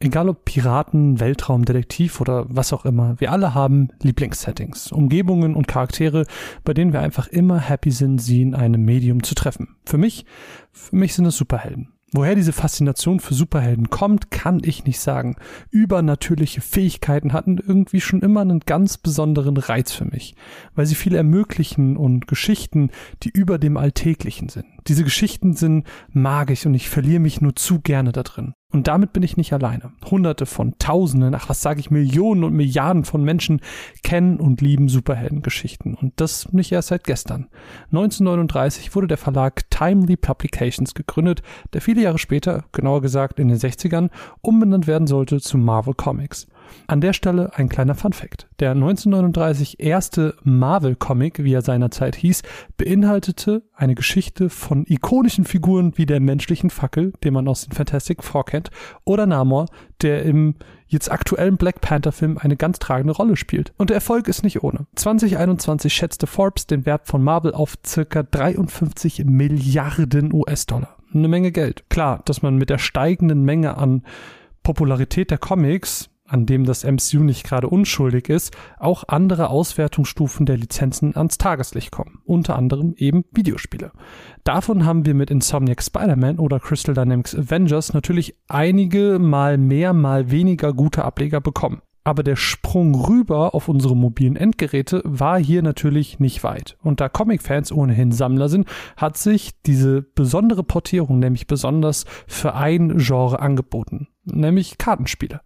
Egal ob Piraten, Weltraum, Detektiv oder was auch immer, wir alle haben Lieblingssettings, Umgebungen und Charaktere, bei denen wir einfach immer happy sind, sie in einem Medium zu treffen. Für mich, für mich sind es Superhelden. Woher diese Faszination für Superhelden kommt, kann ich nicht sagen. Übernatürliche Fähigkeiten hatten irgendwie schon immer einen ganz besonderen Reiz für mich, weil sie viel ermöglichen und Geschichten, die über dem Alltäglichen sind. Diese Geschichten sind magisch und ich verliere mich nur zu gerne da drin. Und damit bin ich nicht alleine. Hunderte von Tausenden, ach was sage ich, Millionen und Milliarden von Menschen kennen und lieben Superheldengeschichten. Und das nicht erst seit gestern. 1939 wurde der Verlag Timely Publications gegründet, der viele Jahre später, genauer gesagt in den 60ern, umbenannt werden sollte zu Marvel Comics. An der Stelle ein kleiner Funfact. Der 1939 erste Marvel-Comic, wie er seinerzeit hieß, beinhaltete eine Geschichte von ikonischen Figuren wie der menschlichen Fackel, den man aus den Fantastic Four kennt, oder Namor, der im jetzt aktuellen Black Panther-Film eine ganz tragende Rolle spielt. Und der Erfolg ist nicht ohne. 2021 schätzte Forbes den Wert von Marvel auf circa 53 Milliarden US-Dollar. Eine Menge Geld. Klar, dass man mit der steigenden Menge an Popularität der Comics an dem das MCU nicht gerade unschuldig ist, auch andere Auswertungsstufen der Lizenzen ans Tageslicht kommen. Unter anderem eben Videospiele. Davon haben wir mit Insomniac Spider-Man oder Crystal Dynamics Avengers natürlich einige mal mehr, mal weniger gute Ableger bekommen. Aber der Sprung rüber auf unsere mobilen Endgeräte war hier natürlich nicht weit. Und da Comic-Fans ohnehin Sammler sind, hat sich diese besondere Portierung nämlich besonders für ein Genre angeboten, nämlich Kartenspiele.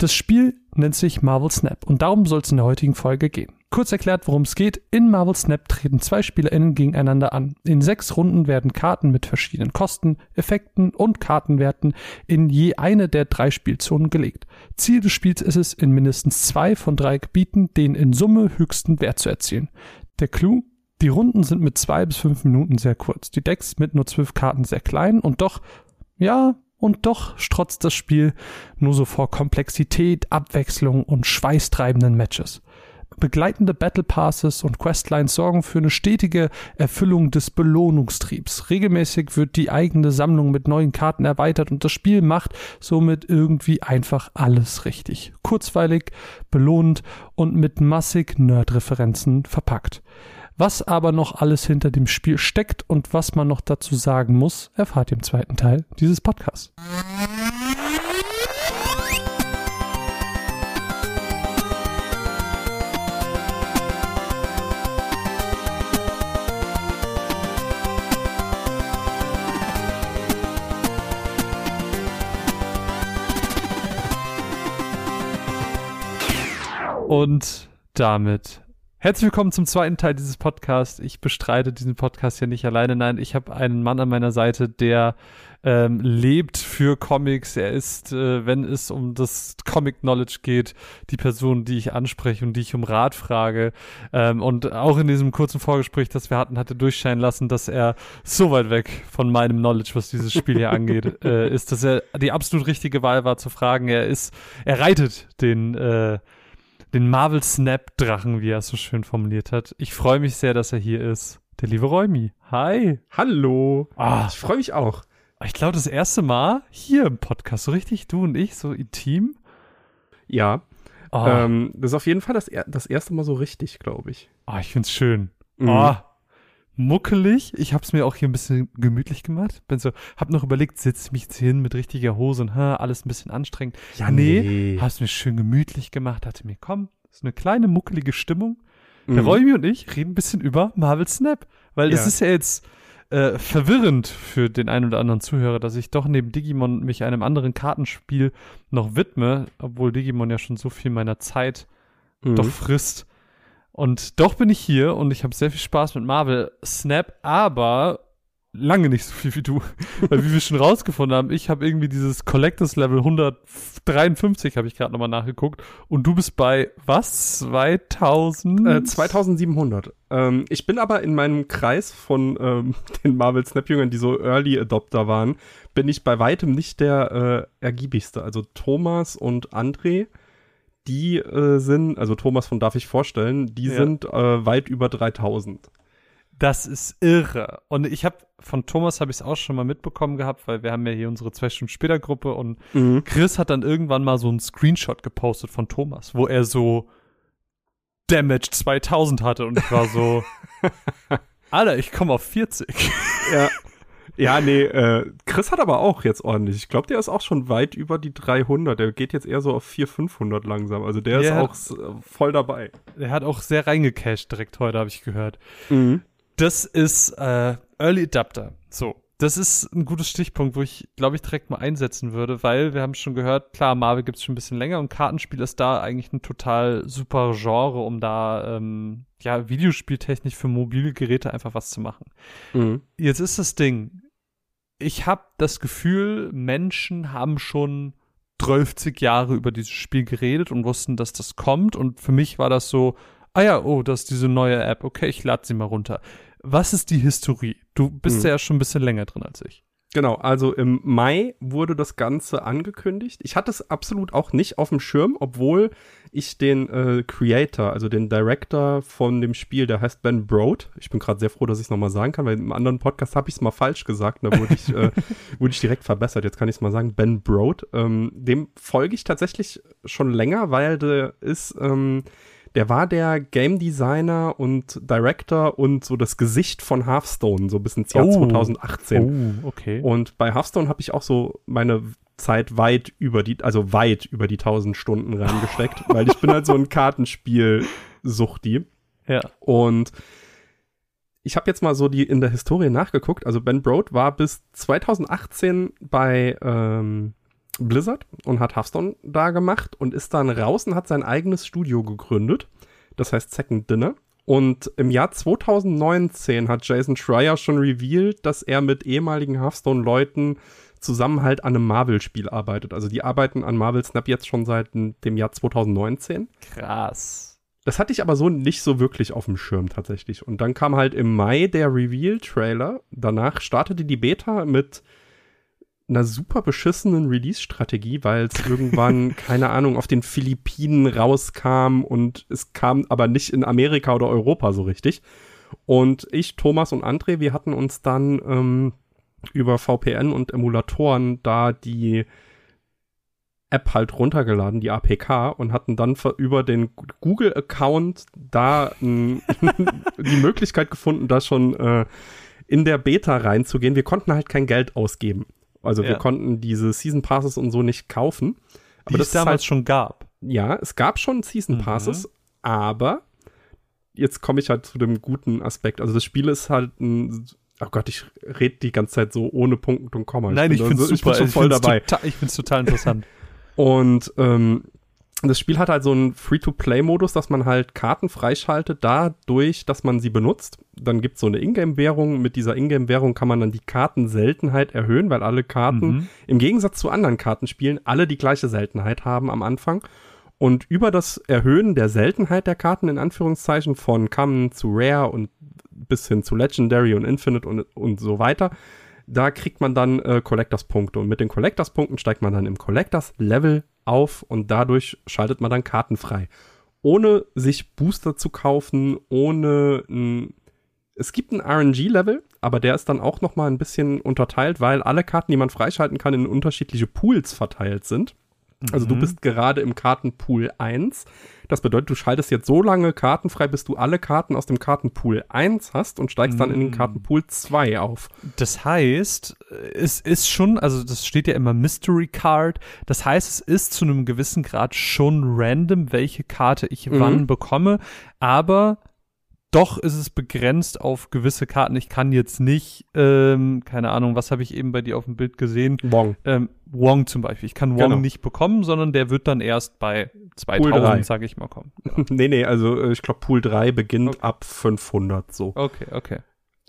Das Spiel nennt sich Marvel Snap und darum soll es in der heutigen Folge gehen. Kurz erklärt, worum es geht. In Marvel Snap treten zwei SpielerInnen gegeneinander an. In sechs Runden werden Karten mit verschiedenen Kosten, Effekten und Kartenwerten in je eine der drei Spielzonen gelegt. Ziel des Spiels ist es, in mindestens zwei von drei Gebieten den in Summe höchsten Wert zu erzielen. Der Clou? Die Runden sind mit zwei bis fünf Minuten sehr kurz, die Decks mit nur zwölf Karten sehr klein und doch, ja, und doch strotzt das Spiel nur so vor Komplexität, Abwechslung und schweißtreibenden Matches. Begleitende Battle Passes und Questlines sorgen für eine stetige Erfüllung des Belohnungstriebs. Regelmäßig wird die eigene Sammlung mit neuen Karten erweitert und das Spiel macht somit irgendwie einfach alles richtig. Kurzweilig, belohnt und mit massig Nerd-Referenzen verpackt. Was aber noch alles hinter dem Spiel steckt und was man noch dazu sagen muss, erfahrt ihr im zweiten Teil dieses Podcasts. Und damit Herzlich willkommen zum zweiten Teil dieses Podcasts. Ich bestreite diesen Podcast hier nicht alleine. Nein, ich habe einen Mann an meiner Seite, der ähm, lebt für Comics. Er ist, äh, wenn es um das Comic-Knowledge geht, die Person, die ich anspreche und die ich um Rat frage. Ähm, und auch in diesem kurzen Vorgespräch, das wir hatten, hatte durchscheinen lassen, dass er so weit weg von meinem Knowledge, was dieses Spiel hier angeht, äh, ist, dass er die absolut richtige Wahl war zu fragen. Er ist, er reitet den äh, den Marvel Snap Drachen, wie er es so schön formuliert hat. Ich freue mich sehr, dass er hier ist. Der liebe Räumi. Hi. Hallo. Ah, ich freue mich auch. Ich glaube, das erste Mal hier im Podcast, so richtig du und ich, so intim. Ja. Oh. Ähm, das ist auf jeden Fall das, das erste Mal so richtig, glaube ich. Ah, oh, ich find's schön. Mhm. Oh, muckelig. Ich habe es mir auch hier ein bisschen gemütlich gemacht. Bin so, hab noch überlegt, setze ich mich jetzt hin mit richtiger Hose und ha, alles ein bisschen anstrengend. Ja, nee, nee. hab's mir schön gemütlich gemacht, hatte mir, komm, ist eine kleine muckelige Stimmung. Mhm. Der Räumi und ich reden ein bisschen über Marvel Snap, weil ja. das ist ja jetzt äh, verwirrend für den einen oder anderen Zuhörer, dass ich doch neben Digimon mich einem anderen Kartenspiel noch widme, obwohl Digimon ja schon so viel meiner Zeit mhm. doch frisst. Und doch bin ich hier und ich habe sehr viel Spaß mit Marvel Snap, aber lange nicht so viel wie du. Weil wie wir schon rausgefunden haben, ich habe irgendwie dieses Collectors Level 153, habe ich gerade nochmal nachgeguckt. Und du bist bei was? 2000? Äh, 2700. Ähm, ich bin aber in meinem Kreis von ähm, den Marvel Snap-Jüngern, die so Early Adopter waren, bin ich bei weitem nicht der äh, ergiebigste. Also Thomas und André die äh, sind, also Thomas von Darf ich vorstellen, die ja. sind äh, weit über 3000. Das ist irre. Und ich habe von Thomas habe ich es auch schon mal mitbekommen gehabt, weil wir haben ja hier unsere zwei Stunden später Gruppe und mhm. Chris hat dann irgendwann mal so einen Screenshot gepostet von Thomas, wo er so Damage 2000 hatte und ich war so, Alter, ich komme auf 40. Ja. Ja, nee, äh, Chris hat aber auch jetzt ordentlich. Ich glaube, der ist auch schon weit über die 300. Der geht jetzt eher so auf 400, 500 langsam. Also der ja, ist auch voll dabei. Der hat auch sehr reingecasht direkt heute, habe ich gehört. Mhm. Das ist äh, Early Adapter. So. Das ist ein gutes Stichpunkt, wo ich, glaube ich, direkt mal einsetzen würde, weil wir haben schon gehört, klar, Marvel gibt es schon ein bisschen länger und Kartenspiel ist da eigentlich ein total super Genre, um da ähm, ja Videospieltechnisch für mobile Geräte einfach was zu machen. Mhm. Jetzt ist das Ding, ich habe das Gefühl, Menschen haben schon 30 Jahre über dieses Spiel geredet und wussten, dass das kommt. Und für mich war das so, ah ja, oh, das ist diese neue App. Okay, ich lade sie mal runter. Was ist die Historie? Du bist hm. ja schon ein bisschen länger drin als ich. Genau, also im Mai wurde das Ganze angekündigt. Ich hatte es absolut auch nicht auf dem Schirm, obwohl ich den äh, Creator, also den Director von dem Spiel, der heißt Ben Broad. Ich bin gerade sehr froh, dass ich es nochmal sagen kann, weil im anderen Podcast habe ich es mal falsch gesagt. Da wurde ich, äh, wurde ich direkt verbessert. Jetzt kann ich es mal sagen. Ben Broad. Ähm, dem folge ich tatsächlich schon länger, weil der ist ähm, der war der Game Designer und Director und so das Gesicht von Hearthstone, so bis ins Jahr oh. 2018. Oh, okay. Und bei Hearthstone habe ich auch so meine Zeit weit über die, also weit über die 1000 Stunden reingesteckt, weil ich bin halt so ein Kartenspiel-Suchti. Ja. Und ich habe jetzt mal so die in der Historie nachgeguckt. Also Ben Broad war bis 2018 bei ähm, Blizzard und hat Hearthstone da gemacht und ist dann raus und hat sein eigenes Studio gegründet. Das heißt Second Dinner. Und im Jahr 2019 hat Jason Schreier schon revealed, dass er mit ehemaligen Hearthstone-Leuten zusammen halt an einem Marvel-Spiel arbeitet. Also die arbeiten an Marvel Snap jetzt schon seit dem Jahr 2019. Krass. Das hatte ich aber so nicht so wirklich auf dem Schirm tatsächlich. Und dann kam halt im Mai der Reveal-Trailer. Danach startete die Beta mit einer super beschissenen Release-Strategie, weil es irgendwann, keine Ahnung, auf den Philippinen rauskam und es kam aber nicht in Amerika oder Europa so richtig. Und ich, Thomas und André, wir hatten uns dann ähm, über VPN und Emulatoren da die App halt runtergeladen, die APK, und hatten dann über den Google-Account da die Möglichkeit gefunden, da schon äh, in der Beta reinzugehen. Wir konnten halt kein Geld ausgeben. Also ja. wir konnten diese Season Passes und so nicht kaufen. Aber Die das es damals halt, schon gab. Ja, es gab schon Season mhm. Passes, mhm. aber jetzt komme ich halt zu dem guten Aspekt. Also das Spiel ist halt ein Oh Gott, ich rede die ganze Zeit so ohne Punkt und Komma. Nein, ich, ich finde es super. Ich bin voll dabei. Total, ich finde es total interessant. und ähm, das Spiel hat halt so einen Free-to-Play-Modus, dass man halt Karten freischaltet, dadurch, dass man sie benutzt. Dann gibt es so eine Ingame-Währung. Mit dieser Ingame-Währung kann man dann die Kartenseltenheit erhöhen, weil alle Karten mhm. im Gegensatz zu anderen Kartenspielen alle die gleiche Seltenheit haben am Anfang. Und über das Erhöhen der Seltenheit der Karten, in Anführungszeichen, von Common zu Rare und bis hin zu Legendary und Infinite und, und so weiter, da kriegt man dann äh, Collectors-Punkte. Und mit den Collectors-Punkten steigt man dann im Collectors-Level auf und dadurch schaltet man dann Karten frei. Ohne sich Booster zu kaufen, ohne ein es gibt ein RNG-Level, aber der ist dann auch noch mal ein bisschen unterteilt, weil alle Karten, die man freischalten kann, in unterschiedliche Pools verteilt sind. Also du mhm. bist gerade im Kartenpool 1. Das bedeutet, du schaltest jetzt so lange Karten frei, bis du alle Karten aus dem Kartenpool 1 hast und steigst mhm. dann in den mhm. Kartenpool 2 auf. Das heißt, es ist schon, also das steht ja immer Mystery Card. Das heißt, es ist zu einem gewissen Grad schon random, welche Karte ich mhm. wann bekomme. Aber doch ist es begrenzt auf gewisse Karten. Ich kann jetzt nicht, ähm, keine Ahnung, was habe ich eben bei dir auf dem Bild gesehen? Wong. Ähm, Wong zum Beispiel. Ich kann Wong genau. nicht bekommen, sondern der wird dann erst bei 2000, sage ich mal, kommen. Genau. nee, nee, also äh, ich glaube, Pool 3 beginnt okay. ab 500 so. Okay, okay.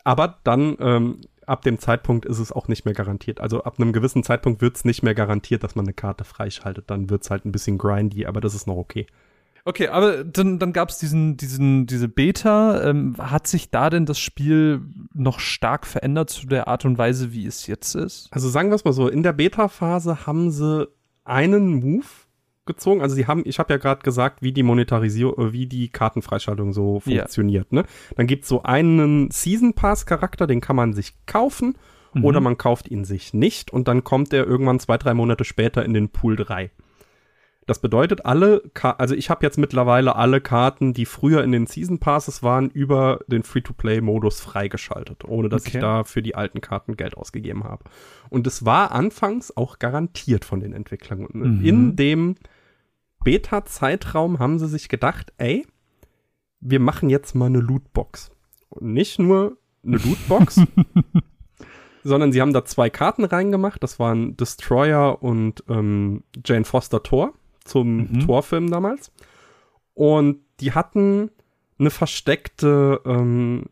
Aber dann, ähm, ab dem Zeitpunkt ist es auch nicht mehr garantiert. Also ab einem gewissen Zeitpunkt wird es nicht mehr garantiert, dass man eine Karte freischaltet. Dann wird es halt ein bisschen grindy, aber das ist noch okay. Okay, aber dann, dann gab es diesen, diesen, diese Beta. Ähm, hat sich da denn das Spiel noch stark verändert zu der Art und Weise, wie es jetzt ist? Also sagen wir es mal so, in der Beta-Phase haben sie einen Move gezogen. Also sie haben, ich habe ja gerade gesagt, wie die Monetarisierung, äh, wie die Kartenfreischaltung so funktioniert. Ja. Ne? Dann gibt's so einen Season Pass Charakter, den kann man sich kaufen mhm. oder man kauft ihn sich nicht und dann kommt er irgendwann zwei, drei Monate später in den Pool 3. Das bedeutet, alle, Ka also ich habe jetzt mittlerweile alle Karten, die früher in den Season Passes waren, über den Free-to-Play-Modus freigeschaltet, ohne dass okay. ich da für die alten Karten Geld ausgegeben habe. Und es war anfangs auch garantiert von den Entwicklern. Mhm. In dem Beta-Zeitraum haben sie sich gedacht, ey, wir machen jetzt mal eine Lootbox. Und nicht nur eine Lootbox, sondern sie haben da zwei Karten reingemacht. Das waren Destroyer und ähm, Jane Foster Thor zum mhm. Torfilm damals. Und die hatten eine versteckte ähm,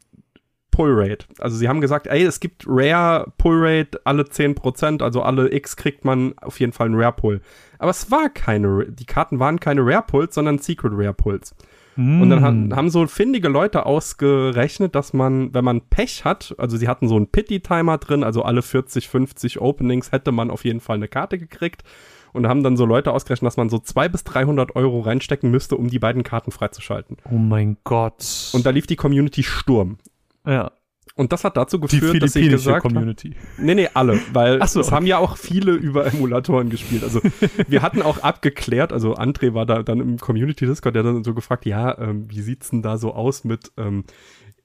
Pull Rate. Also sie haben gesagt, ey, es gibt Rare Pull Rate alle 10%, also alle X kriegt man auf jeden Fall einen Rare Pull. Aber es war keine, die Karten waren keine Rare Pulls, sondern Secret Rare Pulls. Mm. Und dann haben, haben so findige Leute ausgerechnet, dass man, wenn man Pech hat, also sie hatten so einen Pity-Timer drin, also alle 40, 50 Openings hätte man auf jeden Fall eine Karte gekriegt und haben dann so Leute ausgerechnet, dass man so 200 bis 300 Euro reinstecken müsste, um die beiden Karten freizuschalten. Oh mein Gott. Und da lief die Community Sturm. Ja. Und das hat dazu geführt, dass ich gesagt Community. Hab, nee, nee, alle, weil so, es haben ja auch viele über Emulatoren gespielt. Also wir hatten auch abgeklärt, also André war da dann im Community Discord, der dann so gefragt, ja, ähm, wie sieht's denn da so aus mit ähm,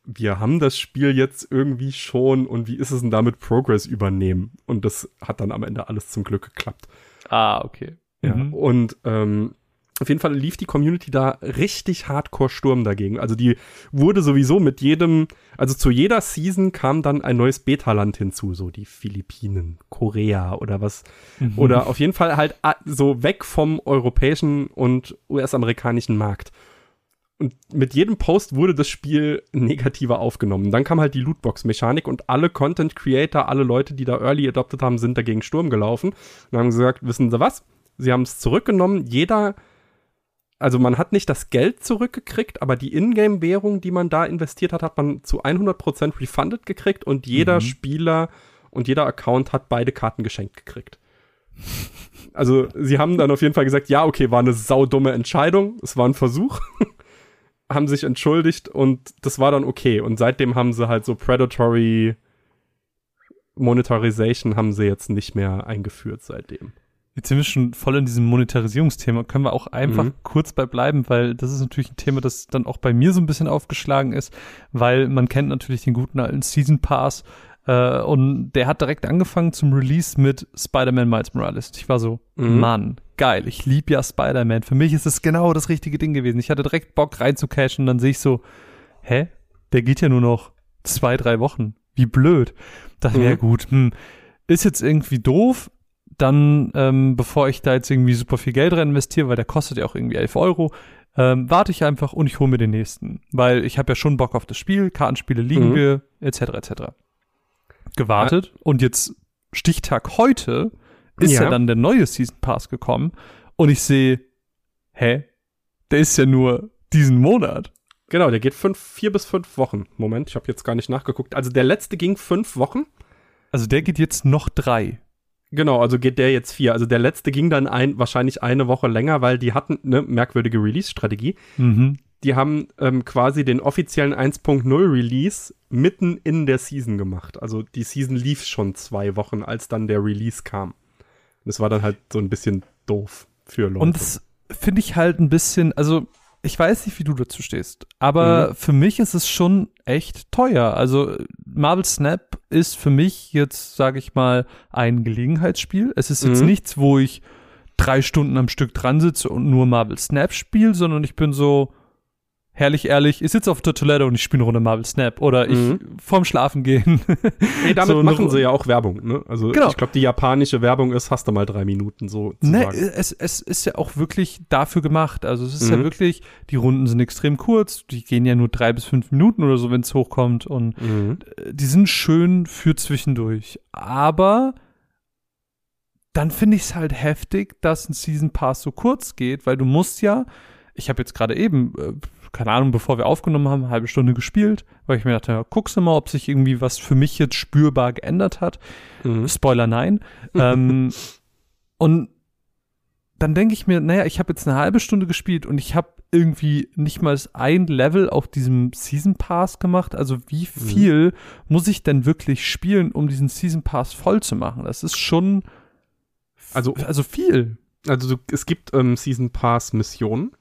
wir haben das Spiel jetzt irgendwie schon und wie ist es denn damit Progress übernehmen? Und das hat dann am Ende alles zum Glück geklappt. Ah, okay. Ja, mhm. und ähm, auf jeden Fall lief die Community da richtig hardcore Sturm dagegen. Also die wurde sowieso mit jedem, also zu jeder Season kam dann ein neues Beta-Land hinzu, so die Philippinen, Korea oder was. Mhm. Oder auf jeden Fall halt so weg vom europäischen und US-amerikanischen Markt. Und mit jedem Post wurde das Spiel negativer aufgenommen. Dann kam halt die Lootbox-Mechanik und alle Content-Creator, alle Leute, die da Early adopted haben, sind dagegen Sturm gelaufen und haben gesagt, wissen Sie was? Sie haben es zurückgenommen. Jeder, also man hat nicht das Geld zurückgekriegt, aber die Ingame-Währung, die man da investiert hat, hat man zu 100% refunded gekriegt und jeder mhm. Spieler und jeder Account hat beide Karten geschenkt gekriegt. Also sie haben dann auf jeden Fall gesagt, ja, okay, war eine saudumme Entscheidung, es war ein Versuch. haben sich entschuldigt und das war dann okay. Und seitdem haben sie halt so Predatory Monetarization haben sie jetzt nicht mehr eingeführt seitdem. Jetzt sind wir schon voll in diesem Monetarisierungsthema. Können wir auch einfach mhm. kurz bei bleiben, weil das ist natürlich ein Thema, das dann auch bei mir so ein bisschen aufgeschlagen ist, weil man kennt natürlich den guten alten Season Pass äh, und der hat direkt angefangen zum Release mit Spider-Man Miles Morales. Ich war so, mhm. Mann, geil, ich lieb ja Spider-Man. Für mich ist es genau das richtige Ding gewesen. Ich hatte direkt Bock reinzucashen und dann sehe ich so, hä? Der geht ja nur noch zwei, drei Wochen. Wie blöd. Dachte mhm. ja gut, hm, ist jetzt irgendwie doof. Dann, ähm, bevor ich da jetzt irgendwie super viel Geld rein investiere, weil der kostet ja auch irgendwie 11 Euro, ähm, warte ich einfach und ich hole mir den nächsten. Weil ich habe ja schon Bock auf das Spiel, Kartenspiele liegen mhm. wir, etc. etc. Gewartet ja. und jetzt Stichtag heute ist ja. ja dann der neue Season Pass gekommen und ich sehe, hä? Der ist ja nur diesen Monat. Genau, der geht fünf, vier bis fünf Wochen. Moment, ich habe jetzt gar nicht nachgeguckt. Also der letzte ging fünf Wochen. Also der geht jetzt noch drei. Genau, also geht der jetzt vier. Also der letzte ging dann ein, wahrscheinlich eine Woche länger, weil die hatten eine merkwürdige Release-Strategie. Mhm. Die haben ähm, quasi den offiziellen 1.0 Release mitten in der Season gemacht. Also die Season lief schon zwei Wochen, als dann der Release kam. Das war dann halt so ein bisschen doof für Leute. Und das finde ich halt ein bisschen, also ich weiß nicht, wie du dazu stehst, aber mhm. für mich ist es schon echt teuer. Also Marvel Snap ist für mich jetzt, sage ich mal, ein Gelegenheitsspiel. Es ist jetzt mhm. nichts, wo ich drei Stunden am Stück dran sitze und nur Marvel Snap spiele, sondern ich bin so, herrlich ehrlich, ich sitze auf der Toilette und ich spiele eine Runde Marvel Snap oder ich mhm. vorm Schlafen gehen. nee, damit so machen sie ja auch Werbung, ne? Also genau. ich glaube, die japanische Werbung ist, hast du mal drei Minuten so ne. Es, es ist ja auch wirklich dafür gemacht. Also es ist mhm. ja wirklich, die Runden sind extrem kurz, die gehen ja nur drei bis fünf Minuten oder so, wenn es hochkommt und mhm. die sind schön für zwischendurch. Aber dann finde ich es halt heftig, dass ein Season Pass so kurz geht, weil du musst ja, ich habe jetzt gerade eben äh, keine Ahnung, bevor wir aufgenommen haben, eine halbe Stunde gespielt, weil ich mir dachte, ja, guckst du mal, ob sich irgendwie was für mich jetzt spürbar geändert hat. Mhm. Spoiler nein. ähm, und dann denke ich mir, naja, ich habe jetzt eine halbe Stunde gespielt und ich habe irgendwie nicht mal ein Level auf diesem Season Pass gemacht. Also wie mhm. viel mhm. muss ich denn wirklich spielen, um diesen Season Pass voll zu machen? Das ist schon also, also viel. Also es gibt ähm, Season Pass Missionen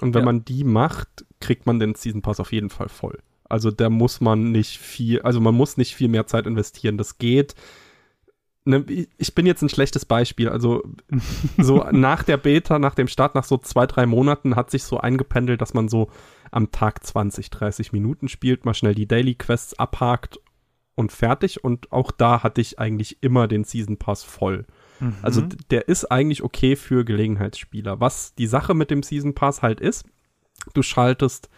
und wenn ja. man die macht, kriegt man den Season Pass auf jeden Fall voll. Also da muss man nicht viel, also man muss nicht viel mehr Zeit investieren. Das geht ne, ich bin jetzt ein schlechtes Beispiel. Also so nach der Beta, nach dem Start, nach so zwei, drei Monaten hat sich so eingependelt, dass man so am Tag 20, 30 Minuten spielt, mal schnell die Daily Quests abhakt und fertig. Und auch da hatte ich eigentlich immer den Season Pass voll. Mhm. Also der ist eigentlich okay für Gelegenheitsspieler. Was die Sache mit dem Season Pass halt ist, du schaltest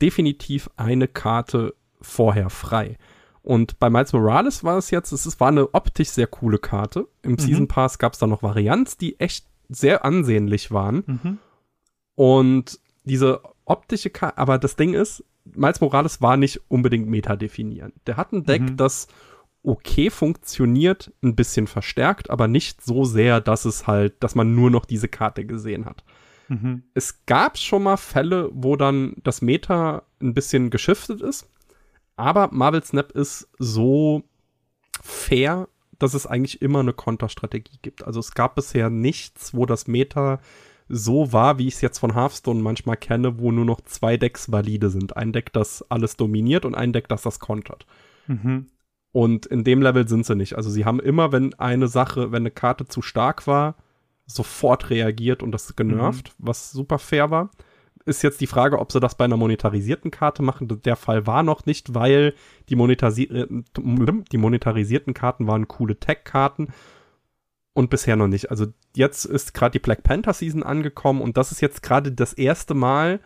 definitiv eine Karte vorher frei. Und bei Miles Morales war es jetzt, es war eine optisch sehr coole Karte. Im mhm. Season Pass gab es da noch Varianten, die echt sehr ansehnlich waren. Mhm. Und diese optische Karte, aber das Ding ist, Miles Morales war nicht unbedingt meta-definierend. Der hat ein Deck, mhm. das okay funktioniert, ein bisschen verstärkt, aber nicht so sehr, dass es halt, dass man nur noch diese Karte gesehen hat. Mhm. Es gab schon mal Fälle, wo dann das Meta ein bisschen geschiftet ist aber Marvel Snap ist so fair, dass es eigentlich immer eine Konterstrategie gibt. Also es gab bisher nichts, wo das Meta so war, wie ich es jetzt von Hearthstone manchmal kenne, wo nur noch zwei Decks valide sind. Ein Deck, das alles dominiert und ein Deck, das das kontert. Mhm. Und in dem Level sind sie nicht. Also sie haben immer, wenn eine Sache, wenn eine Karte zu stark war, sofort reagiert und das genervt, mhm. was super fair war ist jetzt die Frage, ob sie das bei einer monetarisierten Karte machen. Der Fall war noch nicht, weil die, monetarisi die monetarisierten Karten waren coole Tech-Karten und bisher noch nicht. Also jetzt ist gerade die Black Panther Season angekommen und das ist jetzt gerade das erste Mal,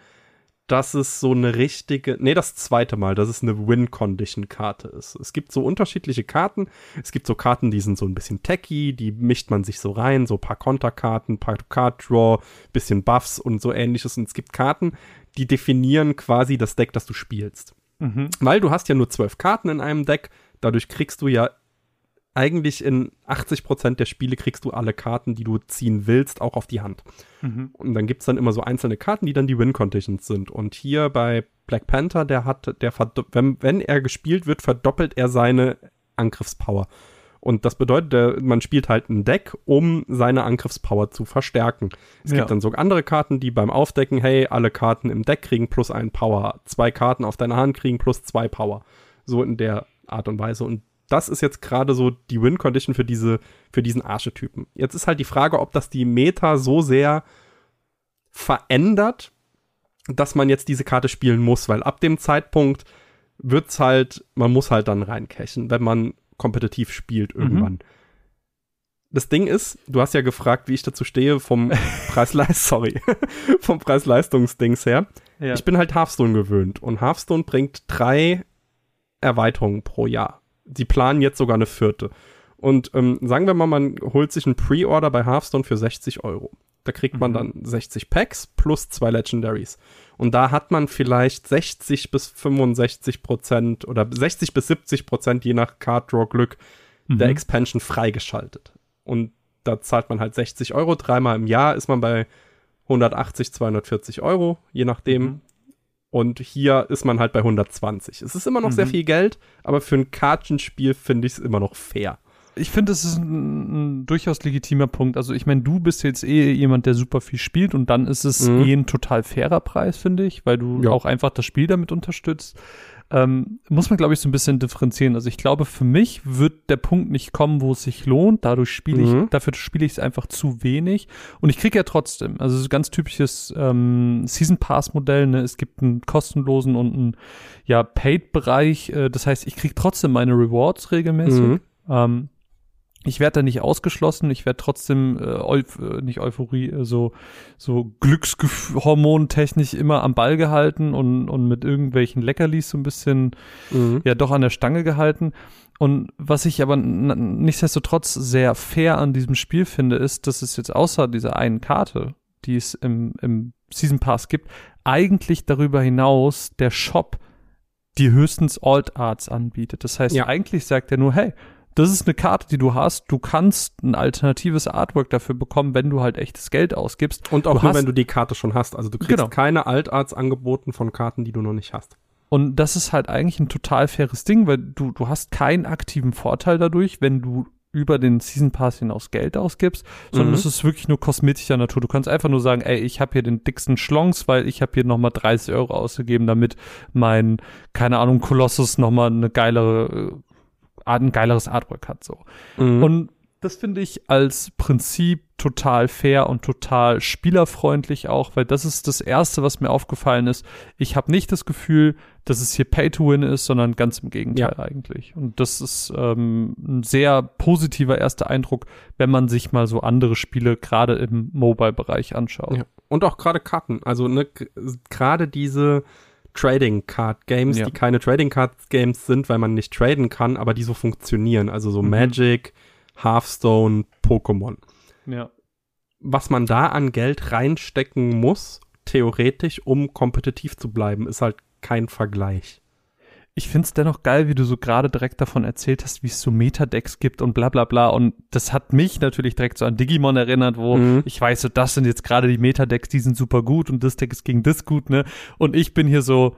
dass es so eine richtige, nee, das zweite Mal, dass es eine Win-Condition-Karte ist. Es gibt so unterschiedliche Karten. Es gibt so Karten, die sind so ein bisschen techy, die mischt man sich so rein, so paar Konterkarten, paar Card-Draw, bisschen Buffs und so ähnliches. Und es gibt Karten, die definieren quasi das Deck, das du spielst. Mhm. Weil du hast ja nur zwölf Karten in einem Deck, dadurch kriegst du ja eigentlich in 80% der Spiele kriegst du alle Karten, die du ziehen willst, auch auf die Hand. Mhm. Und dann gibt es dann immer so einzelne Karten, die dann die Win-Conditions sind. Und hier bei Black Panther, der hat, der wenn, wenn er gespielt wird, verdoppelt er seine Angriffspower. Und das bedeutet, man spielt halt ein Deck, um seine Angriffspower zu verstärken. Es ja. gibt dann so andere Karten, die beim Aufdecken, hey, alle Karten im Deck kriegen plus einen Power. Zwei Karten auf deiner Hand kriegen plus zwei Power. So in der Art und Weise. Und das ist jetzt gerade so die Win-Condition für, diese, für diesen Archetypen. Jetzt ist halt die Frage, ob das die Meta so sehr verändert, dass man jetzt diese Karte spielen muss, weil ab dem Zeitpunkt wird's halt, man muss halt dann reincachen, wenn man kompetitiv spielt mhm. irgendwann. Mhm. Das Ding ist, du hast ja gefragt, wie ich dazu stehe vom Preis-Leist, sorry, vom Preis-Leistungs-Dings her. Ja. Ich bin halt Hearthstone gewöhnt und Hearthstone bringt drei Erweiterungen pro Jahr die planen jetzt sogar eine vierte. Und ähm, sagen wir mal, man holt sich einen Pre-Order bei Hearthstone für 60 Euro. Da kriegt man mhm. dann 60 Packs plus zwei Legendaries. Und da hat man vielleicht 60 bis 65 Prozent oder 60 bis 70 Prozent, je nach Card Draw Glück, mhm. der Expansion freigeschaltet. Und da zahlt man halt 60 Euro. Dreimal im Jahr ist man bei 180, 240 Euro, je nachdem. Mhm. Und hier ist man halt bei 120. Es ist immer noch mhm. sehr viel Geld, aber für ein Kartenspiel finde ich es immer noch fair. Ich finde, es ist ein, ein, durchaus legitimer Punkt. Also ich meine, du bist jetzt eh jemand, der super viel spielt und dann ist es mhm. eh ein total fairer Preis, finde ich, weil du ja. auch einfach das Spiel damit unterstützt ähm, muss man, glaube ich, so ein bisschen differenzieren. Also ich glaube, für mich wird der Punkt nicht kommen, wo es sich lohnt. Dadurch spiele ich, mhm. dafür spiele ich es einfach zu wenig. Und ich kriege ja trotzdem, also so ganz typisches ähm, Season Pass Modell. Ne? Es gibt einen kostenlosen und einen ja Paid Bereich. Äh, das heißt, ich kriege trotzdem meine Rewards regelmäßig. Mhm. Ähm, ich werde da nicht ausgeschlossen, ich werde trotzdem äh, Euph äh, nicht Euphorie, äh, so, so Glückshormontechnisch immer am Ball gehalten und, und mit irgendwelchen Leckerlis so ein bisschen mhm. ja doch an der Stange gehalten. Und was ich aber nichtsdestotrotz sehr fair an diesem Spiel finde, ist, dass es jetzt außer dieser einen Karte, die es im, im Season Pass gibt, eigentlich darüber hinaus der Shop die höchstens Alt Arts anbietet. Das heißt, ja. eigentlich sagt er nur, hey, das ist eine Karte, die du hast. Du kannst ein alternatives Artwork dafür bekommen, wenn du halt echtes Geld ausgibst. Und auch du nur, wenn du die Karte schon hast. Also du kriegst Genau. keine Altarts angeboten von Karten, die du noch nicht hast. Und das ist halt eigentlich ein total faires Ding, weil du, du hast keinen aktiven Vorteil dadurch, wenn du über den Season Pass hinaus Geld ausgibst, sondern Mhm. es ist wirklich nur kosmetischer Natur. Du kannst einfach nur sagen, ey, ich habe hier den dicksten Schlons, weil ich habe hier nochmal 30 Euro ausgegeben, damit mein, keine Ahnung, Kolossus nochmal eine geilere, äh, ein geileres Artwork hat. So. Und Und das finde ich als Prinzip total fair und total spielerfreundlich auch, weil das ist das Erste, was mir aufgefallen ist. Ich habe nicht das Gefühl, dass es hier Pay to Win ist, sondern ganz im Gegenteil eigentlich. Und das ist ähm, ein sehr positiver erster Eindruck, wenn man sich mal so andere Spiele gerade im Mobile-Bereich anschaut. Ja. Und auch gerade Karten. Also ne, gerade diese Trading Card Games, Ja. die keine Trading Card Games sind, weil man nicht traden kann, aber die so funktionieren. Also so Mhm. Magic, Hearthstone, Pokémon. ja. Was man da an Geld reinstecken muss, theoretisch, um kompetitiv zu bleiben, ist halt kein Vergleich. Ich find's dennoch geil, wie du so gerade direkt davon erzählt hast, wie es so Metadecks gibt und bla bla bla. Und das hat mich natürlich direkt so an Digimon erinnert, wo Mhm. ich weiß, so das sind jetzt gerade die Metadecks, die sind super gut und das Deck ist gegen das gut, ne? Und ich bin hier so,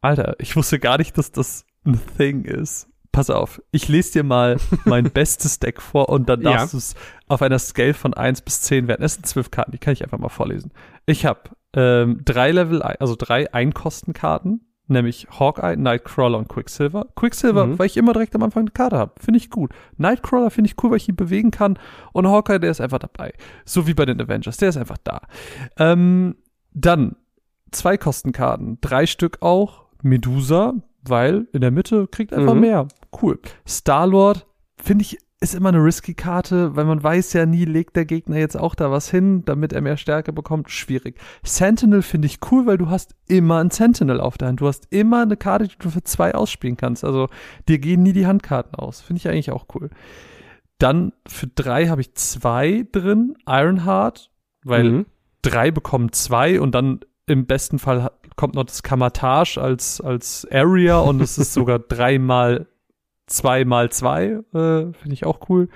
Alter, ich wusste gar nicht, dass das ein Thing ist. Pass auf, ich lese dir mal mein bestes Deck vor und dann Ja. darfst du es auf einer Scale von 1 bis 10 werden. Es sind zwölf Karten, die kann ich einfach mal vorlesen. Ich habe ähm, drei Level, also drei Einkostenkarten, nämlich Hawkeye, Nightcrawler und Quicksilver. Quicksilver, Mhm. weil ich immer direkt am Anfang eine Karte habe, finde ich gut. Nightcrawler finde ich cool, weil ich ihn bewegen kann. Und Hawkeye, der ist einfach dabei. So wie bei den Avengers, der ist einfach da. Ähm, dann zwei Kostenkarten, drei Stück auch. Medusa, weil in der Mitte kriegt einfach Mhm. mehr. Cool. Star-Lord, finde ich, ist immer eine risky Karte, weil man weiß ja nie, legt der Gegner jetzt auch da was hin, damit er mehr Stärke bekommt. Schwierig. Sentinel finde ich cool, weil du hast immer ein Sentinel auf der Hand. Du hast immer eine Karte, die du für zwei ausspielen kannst. Also dir gehen nie die Handkarten aus. Finde ich eigentlich auch cool. Dann für drei habe ich zwei drin. Ironheart, weil Mhm. drei bekommen zwei und dann im besten Fall kommt noch das Kamatage als, als Area und es ist sogar dreimal zwei mal zwei, äh, finde ich auch cool.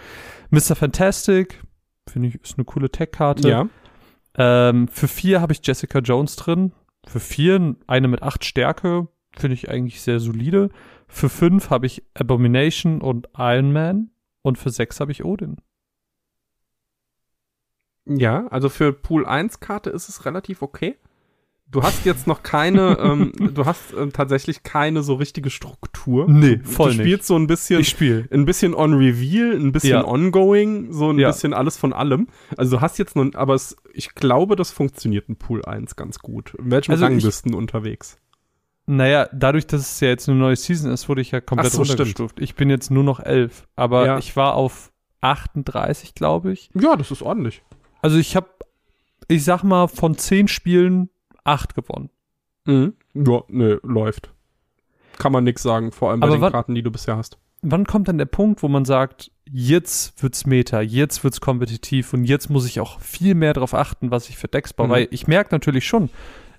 Mr. Fantastic, finde ich, ist eine coole Tech-Karte. Ja. Ähm, für vier habe ich Jessica Jones drin. Für vier eine mit acht Stärke, finde ich eigentlich sehr solide. Für fünf habe ich Abomination und Iron Man. Und für sechs habe ich Odin. Ja, also für Pool 1 Karte ist es relativ okay. Du hast jetzt noch keine, ähm, du hast ähm, tatsächlich keine so richtige Struktur. Nee, du, voll Du nicht. spielst so ein bisschen, Ich spiele. ein bisschen on Reveal, ein bisschen Ja. ongoing, so ein Ja. bisschen alles von allem. Also du hast jetzt nur, aber es, ich glaube, das funktioniert in Pool 1 ganz gut. In welchem Also Rang bist du unterwegs? Naja, dadurch, dass es ja jetzt eine neue Season ist, wurde ich ja komplett so, stimmt. runtergestuft. Ich bin jetzt nur noch elf. Aber Ja. ich war auf 38, glaube ich. Ja, das ist ordentlich. Also ich habe, ich sag mal, von zehn Spielen acht gewonnen. Mhm. Ja, nee, läuft. Kann man nix sagen, vor allem bei Aber den wann- Karten, die du bisher hast. wann kommt dann der Punkt, wo man sagt, jetzt wird's Meta, jetzt wird's kompetitiv und jetzt muss ich auch viel mehr darauf achten, was ich für Decks baue? Mhm. Weil ich merke natürlich schon,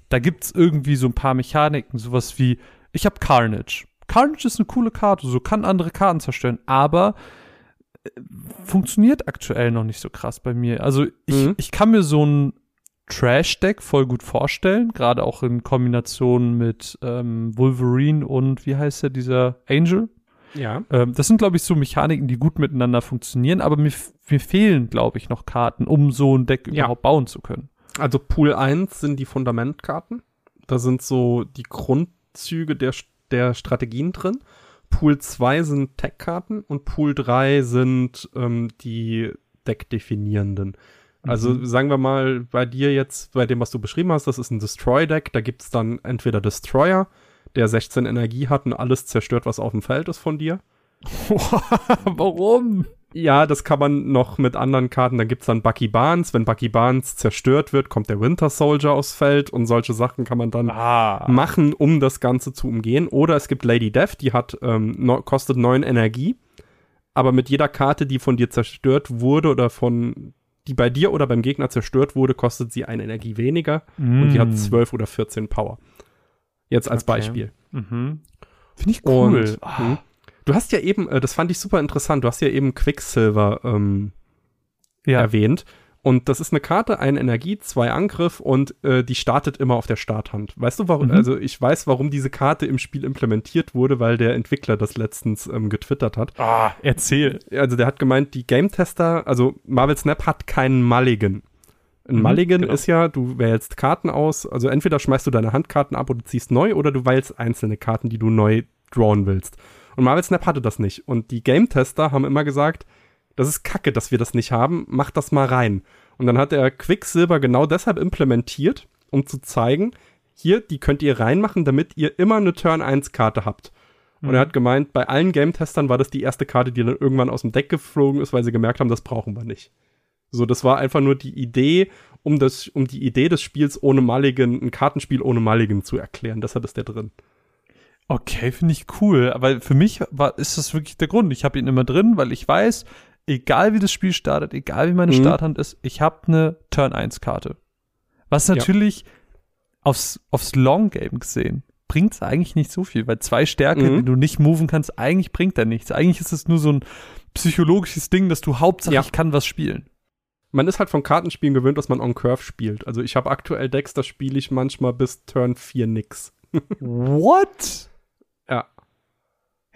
da gibt's irgendwie so ein paar Mechaniken, sowas wie, ich habe Carnage. Carnage ist eine coole Karte, so kann andere Karten zerstören, aber äh, funktioniert aktuell noch nicht so krass bei mir. Also ich, Mhm. ich kann mir so ein Trash-Deck voll gut vorstellen, gerade auch in Kombination mit ähm, Wolverine und wie heißt der, dieser Angel? Ja. Ähm, das sind, glaube ich, so Mechaniken, die gut miteinander funktionieren, aber mir, mir fehlen, glaube ich, noch Karten, um so ein Deck Ja. überhaupt bauen zu können. Also Pool 1 sind die Fundamentkarten. Da sind so die Grundzüge der, der Strategien drin. Pool 2 sind Tech-Karten und Pool 3 sind ähm, die Deck-definierenden. Also Mhm. sagen wir mal, bei dir jetzt, bei dem, was du beschrieben hast, das ist ein Destroy-Deck. Da gibt's dann entweder Destroyer, der 16 Energie hat und alles zerstört, was auf dem Feld ist von dir. Warum? Ja, das kann man noch mit anderen Karten. Da gibt's dann Bucky Barnes. Wenn Bucky Barnes zerstört wird, kommt der Winter Soldier aufs Feld und solche Sachen kann man dann Ah. machen, um das Ganze zu umgehen. Oder es gibt Lady Death, die hat, ähm, no, kostet 9 Energie. Aber mit jeder Karte, die von dir zerstört wurde oder von, die bei dir oder beim Gegner zerstört wurde, kostet sie eine Energie weniger. Und die hat 12 oder 14 Power. Jetzt als Okay. Beispiel. Mhm. Finde ich cool. Und Ah. mh, Du hast ja eben, äh, das fand ich super interessant, du hast ja eben Quicksilver ähm, ja. erwähnt. Und das ist eine Karte, eine Energie, zwei Angriff und äh, die startet immer auf der Starthand. Weißt du, warum? Mhm. Also ich weiß, warum diese Karte im Spiel implementiert wurde, weil der Entwickler das letztens ähm, getwittert hat. Ah, erzähl. Also der hat gemeint, die Game Tester, also Marvel Snap hat keinen Mulligan. Ein mhm, Mulligan genau. ist ja, du wählst Karten aus, also entweder schmeißt du deine Handkarten ab oder ziehst neu oder du wählst einzelne Karten, die du neu drawen willst. Und Marvel Snap hatte das nicht. Und die Game Tester haben immer gesagt, das ist kacke, dass wir das nicht haben, mach das mal rein. Und dann hat er Quicksilver genau deshalb implementiert, um zu zeigen, hier, die könnt ihr reinmachen, damit ihr immer eine Turn-1-Karte habt. Und mhm. er hat gemeint, bei allen Game-Testern war das die erste Karte, die dann irgendwann aus dem Deck geflogen ist, weil sie gemerkt haben, das brauchen wir nicht. So, das war einfach nur die Idee, um, das, um die Idee des Spiels ohne Mulligan, ein Kartenspiel ohne Mulligan zu erklären. Deshalb ist der drin. Okay, finde ich cool. Aber für mich war, ist das wirklich der Grund. Ich habe ihn immer drin, weil ich weiß, egal wie das Spiel startet, egal wie meine mhm. Starthand ist, ich habe eine Turn 1 Karte. Was natürlich ja. aufs, aufs Long Game gesehen bringt es eigentlich nicht so viel, weil zwei Stärke, mhm. die du nicht moven kannst, eigentlich bringt er nichts. Eigentlich ist es nur so ein psychologisches Ding, dass du hauptsächlich ja. kann was spielen. Man ist halt von Kartenspielen gewöhnt, dass man on Curve spielt. Also ich habe aktuell Decks, da spiele ich manchmal bis Turn 4 nix. What?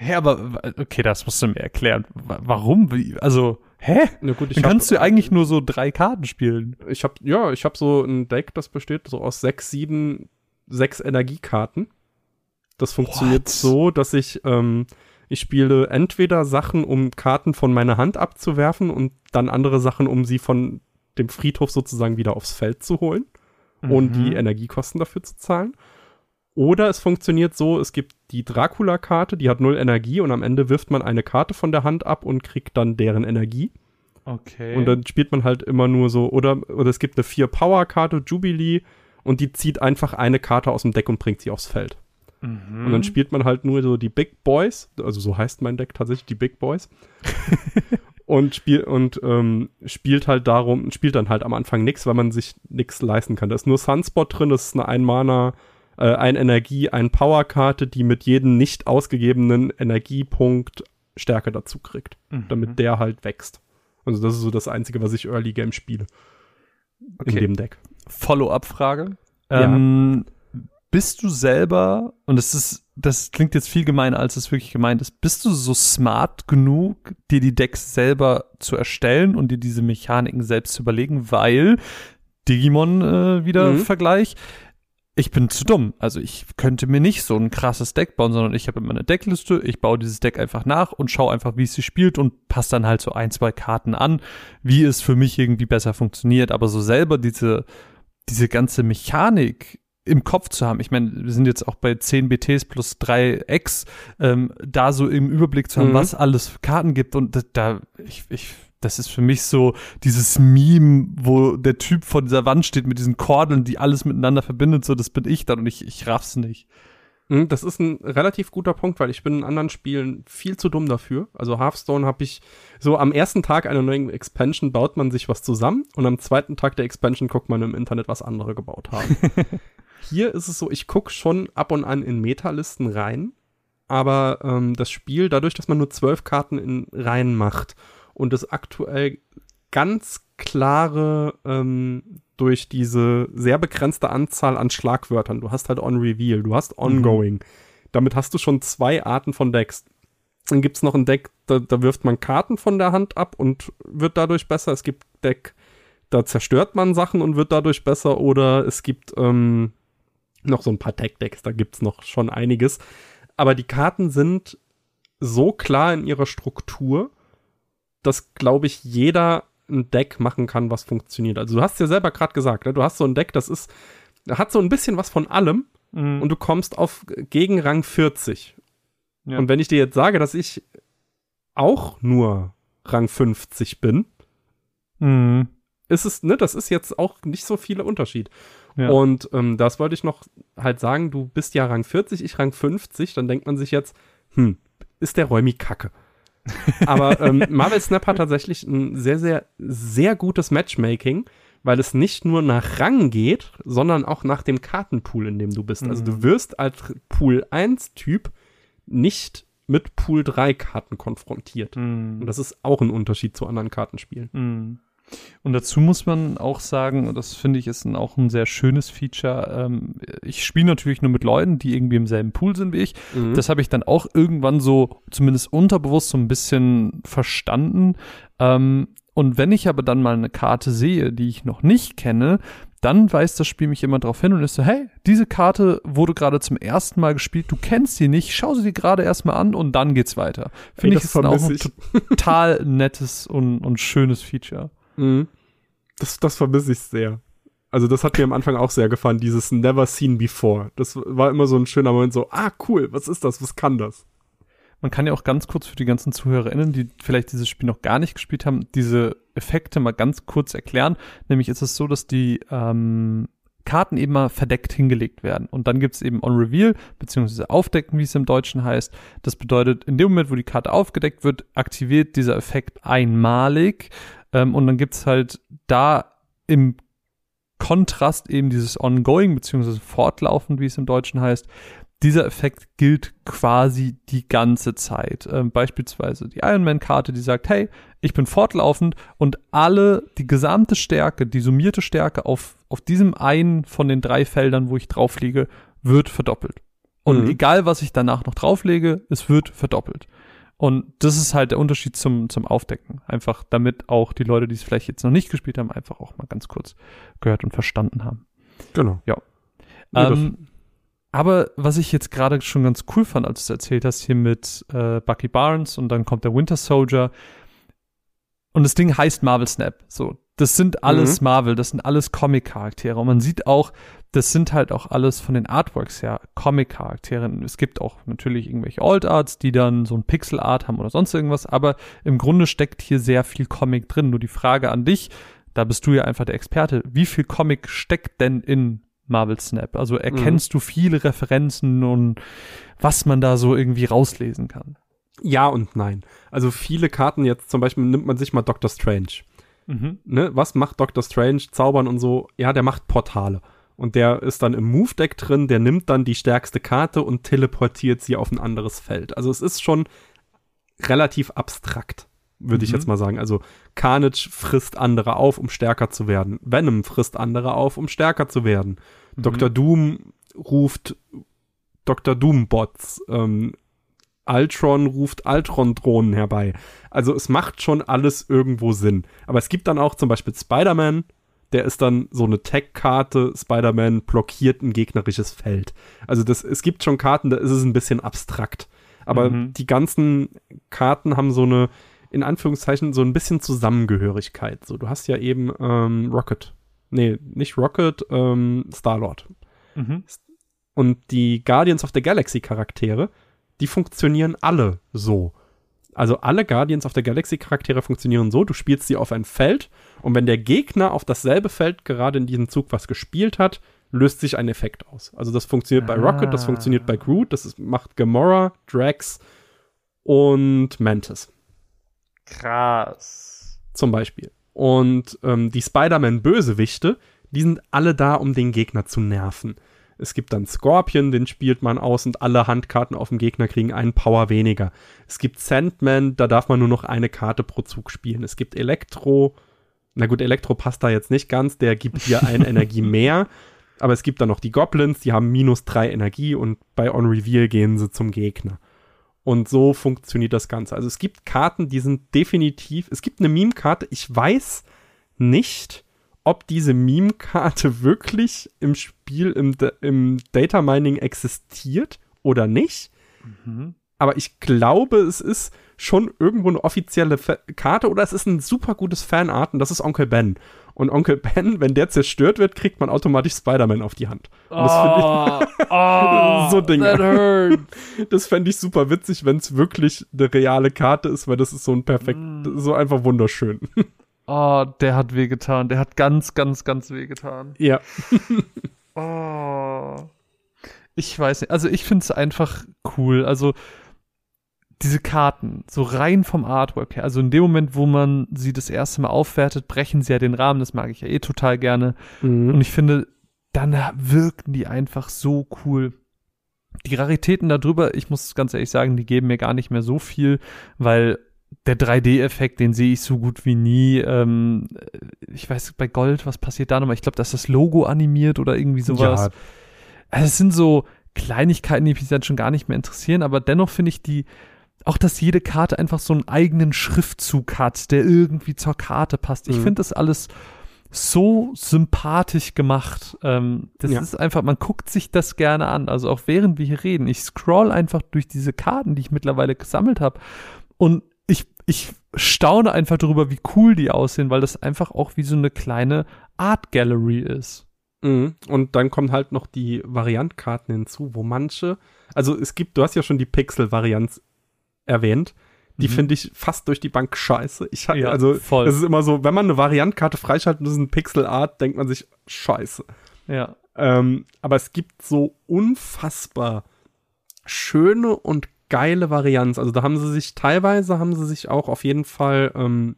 Hä, aber okay, das musst du mir erklären. Warum? Also, hä? Na gut, ich Dann kannst hab, du eigentlich nur so drei Karten spielen. Ich habe ja, ich habe so ein Deck, das besteht so aus sechs, sieben, sechs Energiekarten. Das funktioniert What? so, dass ich ähm, ich spiele entweder Sachen, um Karten von meiner Hand abzuwerfen und dann andere Sachen, um sie von dem Friedhof sozusagen wieder aufs Feld zu holen, mhm. ohne die Energiekosten dafür zu zahlen. Oder es funktioniert so, es gibt die Dracula-Karte, die hat null Energie und am Ende wirft man eine Karte von der Hand ab und kriegt dann deren Energie. Okay. Und dann spielt man halt immer nur so, oder, oder es gibt eine Vier-Power-Karte, Jubilee, und die zieht einfach eine Karte aus dem Deck und bringt sie aufs Feld. Mhm. Und dann spielt man halt nur so die Big Boys, also so heißt mein Deck tatsächlich, die Big Boys. und, spiel, und ähm, spielt halt darum, spielt dann halt am Anfang nichts, weil man sich nichts leisten kann. Da ist nur Sunspot drin, das ist eine Ein-Mana- äh, ein Energie, ein Powerkarte, die mit jedem nicht ausgegebenen Energiepunkt Stärke dazu kriegt, mhm. damit der halt wächst. Also das ist so das Einzige, was ich Early Game spiele. Okay. In dem Deck. Follow-up-Frage. Ja. Ähm, bist du selber, und das ist, das klingt jetzt viel gemeiner, als es wirklich gemeint ist, bist du so smart genug, dir die Decks selber zu erstellen und dir diese Mechaniken selbst zu überlegen, weil Digimon äh, wieder mhm. Vergleich, ich bin zu dumm. Also ich könnte mir nicht so ein krasses Deck bauen, sondern ich habe immer eine Deckliste, ich baue dieses Deck einfach nach und schaue einfach, wie es sich spielt und passe dann halt so ein, zwei Karten an, wie es für mich irgendwie besser funktioniert. Aber so selber diese, diese ganze Mechanik im Kopf zu haben. Ich meine, wir sind jetzt auch bei 10 BTs plus 3 X, ähm, da so im Überblick zu haben, mhm. was alles für Karten gibt und da, ich, ich das ist für mich so dieses Meme, wo der Typ vor dieser Wand steht mit diesen Kordeln, die alles miteinander verbindet, so das bin ich dann und ich, ich raff's nicht. Hm, das ist ein relativ guter Punkt, weil ich bin in anderen Spielen viel zu dumm dafür. Also Hearthstone habe ich so am ersten Tag einer neuen Expansion baut man sich was zusammen und am zweiten Tag der Expansion guckt man im Internet, was andere gebaut haben. Hier ist es so, ich gucke schon ab und an in Metalisten rein, aber ähm, das Spiel, dadurch, dass man nur zwölf Karten in Reihen macht und es aktuell ganz klare ähm, durch diese sehr begrenzte Anzahl an Schlagwörtern. Du hast halt On Reveal, du hast Ongoing. Mhm. Damit hast du schon zwei Arten von Decks. Dann gibt es noch ein Deck, da, da, wirft man Karten von der Hand ab und wird dadurch besser. Es gibt Deck, da zerstört man Sachen und wird dadurch besser. Oder es gibt ähm, noch so ein paar Tech-Decks, da gibt es noch schon einiges. Aber die Karten sind so klar in ihrer Struktur, dass, glaube ich, jeder ein Deck machen kann, was funktioniert. Also du hast ja selber gerade gesagt, ne? du hast so ein Deck, das ist, hat so ein bisschen was von allem mhm. und du kommst auf gegen Rang 40. Ja. Und wenn ich dir jetzt sage, dass ich auch nur Rang 50 bin, mhm. ist es, ne, das ist jetzt auch nicht so viel Unterschied. Ja. Und ähm, das wollte ich noch halt sagen, du bist ja Rang 40, ich Rang 50, dann denkt man sich jetzt, hm, ist der Räumi kacke. Aber ähm, Marvel Snap hat tatsächlich ein sehr, sehr, sehr gutes Matchmaking, weil es nicht nur nach Rang geht, sondern auch nach dem Kartenpool, in dem du bist. Also du mhm. wirst als Pool 1-Typ nicht mit Pool 3 Karten konfrontiert. Mhm. Und das ist auch ein Unterschied zu anderen Kartenspielen. Mhm. Und dazu muss man auch sagen, und das finde ich ist ein, auch ein sehr schönes Feature. Ähm, ich spiele natürlich nur mit Leuten, die irgendwie im selben Pool sind wie ich. Mhm. Das habe ich dann auch irgendwann so, zumindest unterbewusst, so ein bisschen verstanden. Ähm, und wenn ich aber dann mal eine Karte sehe, die ich noch nicht kenne, dann weist das Spiel mich immer darauf hin und ist so, hey, diese Karte wurde gerade zum ersten Mal gespielt, du kennst sie nicht, schau sie dir gerade erstmal an und dann geht's weiter. Finde ich, das ist auch ein total nettes und, und schönes Feature. Mhm. Das, das vermisse ich sehr. Also das hat mir am Anfang auch sehr gefallen, dieses Never Seen Before. Das war immer so ein schöner Moment, so, ah, cool, was ist das, was kann das? Man kann ja auch ganz kurz für die ganzen ZuhörerInnen, die vielleicht dieses Spiel noch gar nicht gespielt haben, diese Effekte mal ganz kurz erklären. Nämlich ist es so, dass die ähm, Karten eben mal verdeckt hingelegt werden. Und dann gibt es eben On Reveal, beziehungsweise Aufdecken, wie es im Deutschen heißt. Das bedeutet, in dem Moment, wo die Karte aufgedeckt wird, aktiviert dieser Effekt einmalig. Ähm, und dann gibt es halt da im Kontrast eben dieses Ongoing, beziehungsweise fortlaufend, wie es im Deutschen heißt. Dieser Effekt gilt quasi die ganze Zeit. Ähm, beispielsweise die Iron Man-Karte, die sagt, hey, ich bin fortlaufend und alle, die gesamte Stärke, die summierte Stärke auf, auf diesem einen von den drei Feldern, wo ich drauf liege, wird verdoppelt. Und Mhm. egal, was ich danach noch drauflege, es wird verdoppelt. Und das ist halt der Unterschied zum, zum Aufdecken. Einfach damit auch die Leute, die es vielleicht jetzt noch nicht gespielt haben, einfach auch mal ganz kurz gehört und verstanden haben. Genau. Ja. Das- ähm, aber was ich jetzt gerade schon ganz cool fand, als du es erzählt hast, hier mit äh, Bucky Barnes und dann kommt der Winter Soldier. Und das Ding heißt Marvel Snap. So, das sind alles Marvel, das sind alles Comic-Charaktere. Und man sieht auch, das sind halt auch alles von den Artworks her Comic-Charaktere. Es gibt auch natürlich irgendwelche Alt-Arts, die dann so ein Pixel-Art haben oder sonst irgendwas. Aber im Grunde steckt hier sehr viel Comic drin. Nur die Frage an dich, da bist du ja einfach der Experte. Wie viel Comic steckt denn in Marvel Snap? Also erkennst du viele Referenzen und was man da so irgendwie rauslesen kann? Ja und nein. Also viele Karten jetzt, zum Beispiel nimmt man sich mal Doctor Strange. Mhm. Ne? Was macht Doctor Strange? Zaubern und so. Ja, der macht Portale. Und der ist dann im Move-Deck drin, der nimmt dann die stärkste Karte und teleportiert sie auf ein anderes Feld. Also es ist schon relativ abstrakt, würde ich Mhm. jetzt mal sagen. Also Carnage frisst andere auf, um stärker zu werden. Venom frisst andere auf, um stärker zu werden. Mhm. Dr. Doom ruft Dr. Doom-Bots. Ähm, Ultron ruft Ultron-Drohnen herbei. Also es macht schon alles irgendwo Sinn. Aber es gibt dann auch zum Beispiel Spider-Man, der ist dann so eine Tech-Karte, Spider-Man blockiert ein gegnerisches Feld. Also das, es gibt schon Karten, da ist es ein bisschen abstrakt. Aber Mhm. die ganzen Karten haben so eine, in Anführungszeichen, so ein bisschen Zusammengehörigkeit. So, du hast ja eben ähm, Rocket. Nee, nicht Rocket, ähm, Star-Lord. Mhm. Und die Guardians of the Galaxy Charaktere, die funktionieren alle so. Also alle Guardians of the Galaxy Charaktere funktionieren so, du spielst sie auf ein Feld und wenn der Gegner auf dasselbe Feld gerade in diesem Zug was gespielt hat, löst sich ein Effekt aus. Also das funktioniert bei Rocket, das Ah. funktioniert bei Groot, das ist, macht Gamora, Drax und Mantis Krass. zum Beispiel. Und ähm, die Spider-Man-Bösewichte, die sind alle da, um den Gegner zu nerven. Es gibt dann Scorpion, den spielt man aus und alle Handkarten auf dem Gegner kriegen einen Power weniger. Es gibt Sandman, da darf man nur noch eine Karte pro Zug spielen. Es gibt Elektro, na gut, Elektro passt da jetzt nicht ganz, der gibt dir eine Energie mehr. Aber es gibt dann noch die Goblins, die haben minus drei Energie und bei On Reveal gehen sie zum Gegner. Und so funktioniert das Ganze. Also es gibt Karten, die sind definitiv. Es gibt eine Meme-Karte. Ich weiß nicht, ob diese Meme-Karte wirklich im Spiel, im, im Data Mining existiert oder nicht. Mhm. Aber ich glaube, es ist schon irgendwo eine offizielle Fa Karte oder es ist ein super gutes Fanart und das ist Onkel Ben. Und Onkel Ben, wenn der zerstört wird, kriegt man automatisch Spider-Man auf die Hand. Und das finde ich, oh, So Dinge. Das fände ich super witzig, wenn es wirklich eine reale Karte ist, weil das ist so ein perfekt, Mm. so einfach wunderschön. Oh, der hat wehgetan. Der hat ganz, ganz, ganz wehgetan. ja. Oh. Ich weiß nicht. Also ich finde es einfach cool. Also diese Karten, so rein vom Artwork her. Also in dem Moment, wo man sie das erste Mal aufwertet, brechen sie ja den Rahmen. Das mag ich ja eh total gerne. Mhm. Und ich finde, dann wirken die einfach so cool. die Raritäten darüber, ich muss ganz ehrlich sagen, die geben mir gar nicht mehr so viel, weil der 3D-Effekt, den sehe ich so gut wie nie. Ähm, ich weiß bei Gold, was passiert da nochmal? Ich glaube, dass das Logo animiert oder irgendwie sowas. Ja. Also es sind so Kleinigkeiten, die mich dann schon gar nicht mehr interessieren, aber dennoch finde ich die, auch dass jede Karte einfach so einen eigenen Schriftzug hat, der irgendwie zur Karte passt. Ich mhm. finde das alles so sympathisch gemacht. Ähm, das ja. ist einfach, man guckt sich das gerne an. Also auch während wir hier reden, ich scroll einfach durch diese Karten, die ich mittlerweile gesammelt habe. Und ich, staune einfach darüber, wie cool die aussehen, weil das einfach auch wie so eine kleine Art Gallery ist. Mhm. Und dann kommen halt noch die Variantkarten hinzu, wo manche, also es gibt, du hast ja schon die Pixel-Varianz erwähnt. Die mhm. finde ich fast durch die Bank scheiße. Ich ja, also voll. es ist immer so, wenn man eine Variantkarte freischaltet und das ist ein Pixel Art, denkt man sich scheiße. Ja. Ähm, aber es gibt so unfassbar schöne und geile Varianz. Also da haben sie sich teilweise haben sie sich auch auf jeden Fall ähm,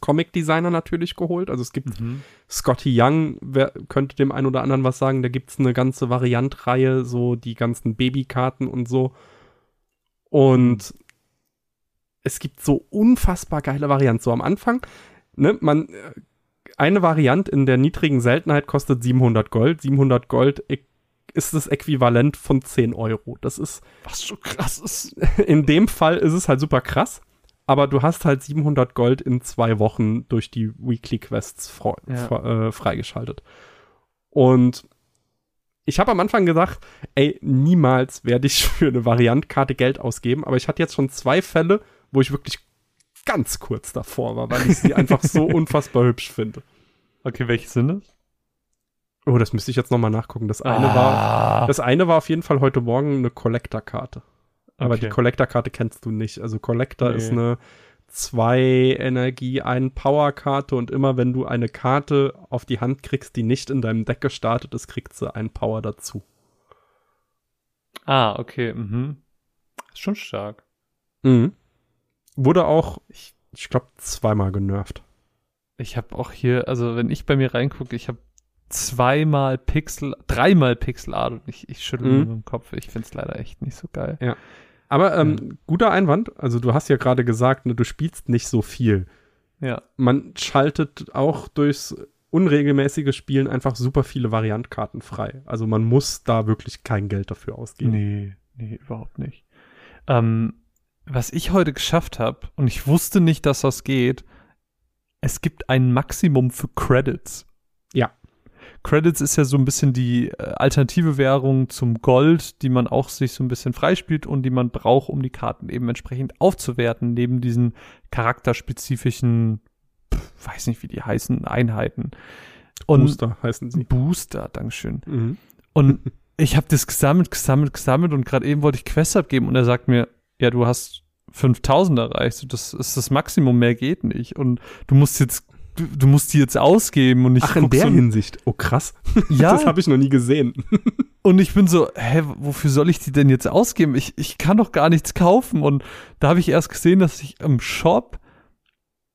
Comic Designer natürlich geholt. Also es gibt mhm. Scotty Young, wer könnte dem einen oder anderen was sagen. Da gibt es eine ganze Variantreihe, so die ganzen Babykarten und so. Und mhm es gibt so unfassbar geile Varianten. So am Anfang, ne, man, äh, eine Variante in der niedrigen Seltenheit kostet 700 Gold. 700 Gold ist das Äquivalent von 10 Euro. Das ist. Was so krass ist. In dem Fall ist es halt super krass. Aber du hast halt 700 Gold in zwei Wochen durch die Weekly Quests ja. äh, freigeschaltet. Und ich habe am Anfang gesagt, ey, niemals werde ich für eine Variantkarte Geld ausgeben. Aber ich hatte jetzt schon zwei Fälle, wo ich wirklich ganz kurz davor war, weil ich sie einfach so unfassbar hübsch finde. Okay, welche sind es? Oh, das müsste ich jetzt nochmal nachgucken. Das eine ah. war, das eine war auf jeden Fall heute Morgen eine Collector-Karte. Aber okay. die Collector-Karte kennst du nicht. Also Collector nee. ist eine zwei Energie, ein Power-Karte und immer wenn du eine Karte auf die Hand kriegst, die nicht in deinem Deck gestartet ist, kriegst du einen Power dazu. Ah, okay. Mhm. Ist schon stark. Mhm. Wurde auch, ich, ich glaube, zweimal genervt. Ich habe auch hier, also wenn ich bei mir reingucke, ich habe zweimal Pixel, dreimal Pixel Art und ich, ich schüttel mhm. mit dem Kopf. Ich finde es leider echt nicht so geil. Ja. Aber ähm, ja. guter Einwand. Also du hast ja gerade gesagt, ne, du spielst nicht so viel. Ja. Man schaltet auch durchs unregelmäßige Spielen einfach super viele Variantkarten frei. Also man muss da wirklich kein Geld dafür ausgeben. Nee, nee, überhaupt nicht. Ähm, was ich heute geschafft habe, und ich wusste nicht, dass das geht, es gibt ein Maximum für Credits. Ja. Credits ist ja so ein bisschen die äh, alternative Währung zum Gold, die man auch sich so ein bisschen freispielt und die man braucht, um die Karten eben entsprechend aufzuwerten, neben diesen charakterspezifischen, pf, weiß nicht, wie die heißen, Einheiten. Und Booster heißen sie. Booster, Dankeschön. Mhm. Und ich habe das gesammelt, gesammelt, gesammelt und gerade eben wollte ich Quest abgeben und er sagt mir, ja, du hast 5000 erreicht. Das ist das Maximum, mehr geht nicht. Und du musst jetzt, du, musst die jetzt ausgeben und ich Ach, in der so, Hinsicht. Oh, krass. Ja. das habe ich noch nie gesehen. und ich bin so, hä, wofür soll ich die denn jetzt ausgeben? Ich, ich kann doch gar nichts kaufen. Und da habe ich erst gesehen, dass ich im Shop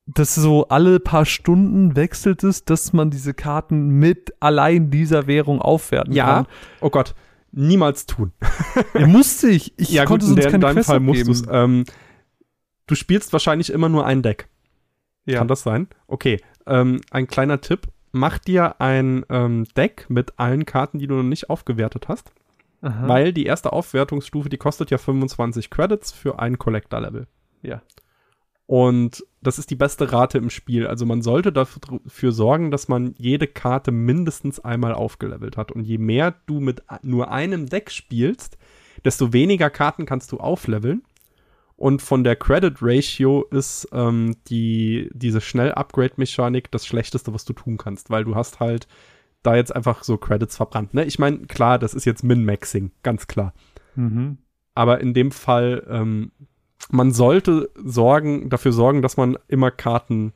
dass so alle paar Stunden wechselt es, dass man diese Karten mit allein dieser Währung aufwerten ja. kann. Ja, oh Gott niemals tun. ja, musste ich. Ich ja, konnte gut, sonst in, der, in deinem Fall musst du es. Ähm, du spielst wahrscheinlich immer nur ein Deck. Ja. Kann das sein? Okay. Ähm, ein kleiner Tipp. Mach dir ein ähm, Deck mit allen Karten, die du noch nicht aufgewertet hast. Aha. Weil die erste Aufwertungsstufe, die kostet ja 25 Credits für ein Collector-Level. Ja. Und das ist die beste Rate im Spiel. Also man sollte dafür sorgen, dass man jede Karte mindestens einmal aufgelevelt hat. Und je mehr du mit nur einem Deck spielst, desto weniger Karten kannst du aufleveln. Und von der Credit Ratio ist ähm, die, diese Schnell-Upgrade-Mechanik das Schlechteste, was du tun kannst, weil du hast halt da jetzt einfach so Credits verbrannt. Ne? Ich meine, klar, das ist jetzt Min-Maxing, ganz klar. Mhm. Aber in dem Fall ähm, man sollte sorgen, dafür sorgen, dass man immer Karten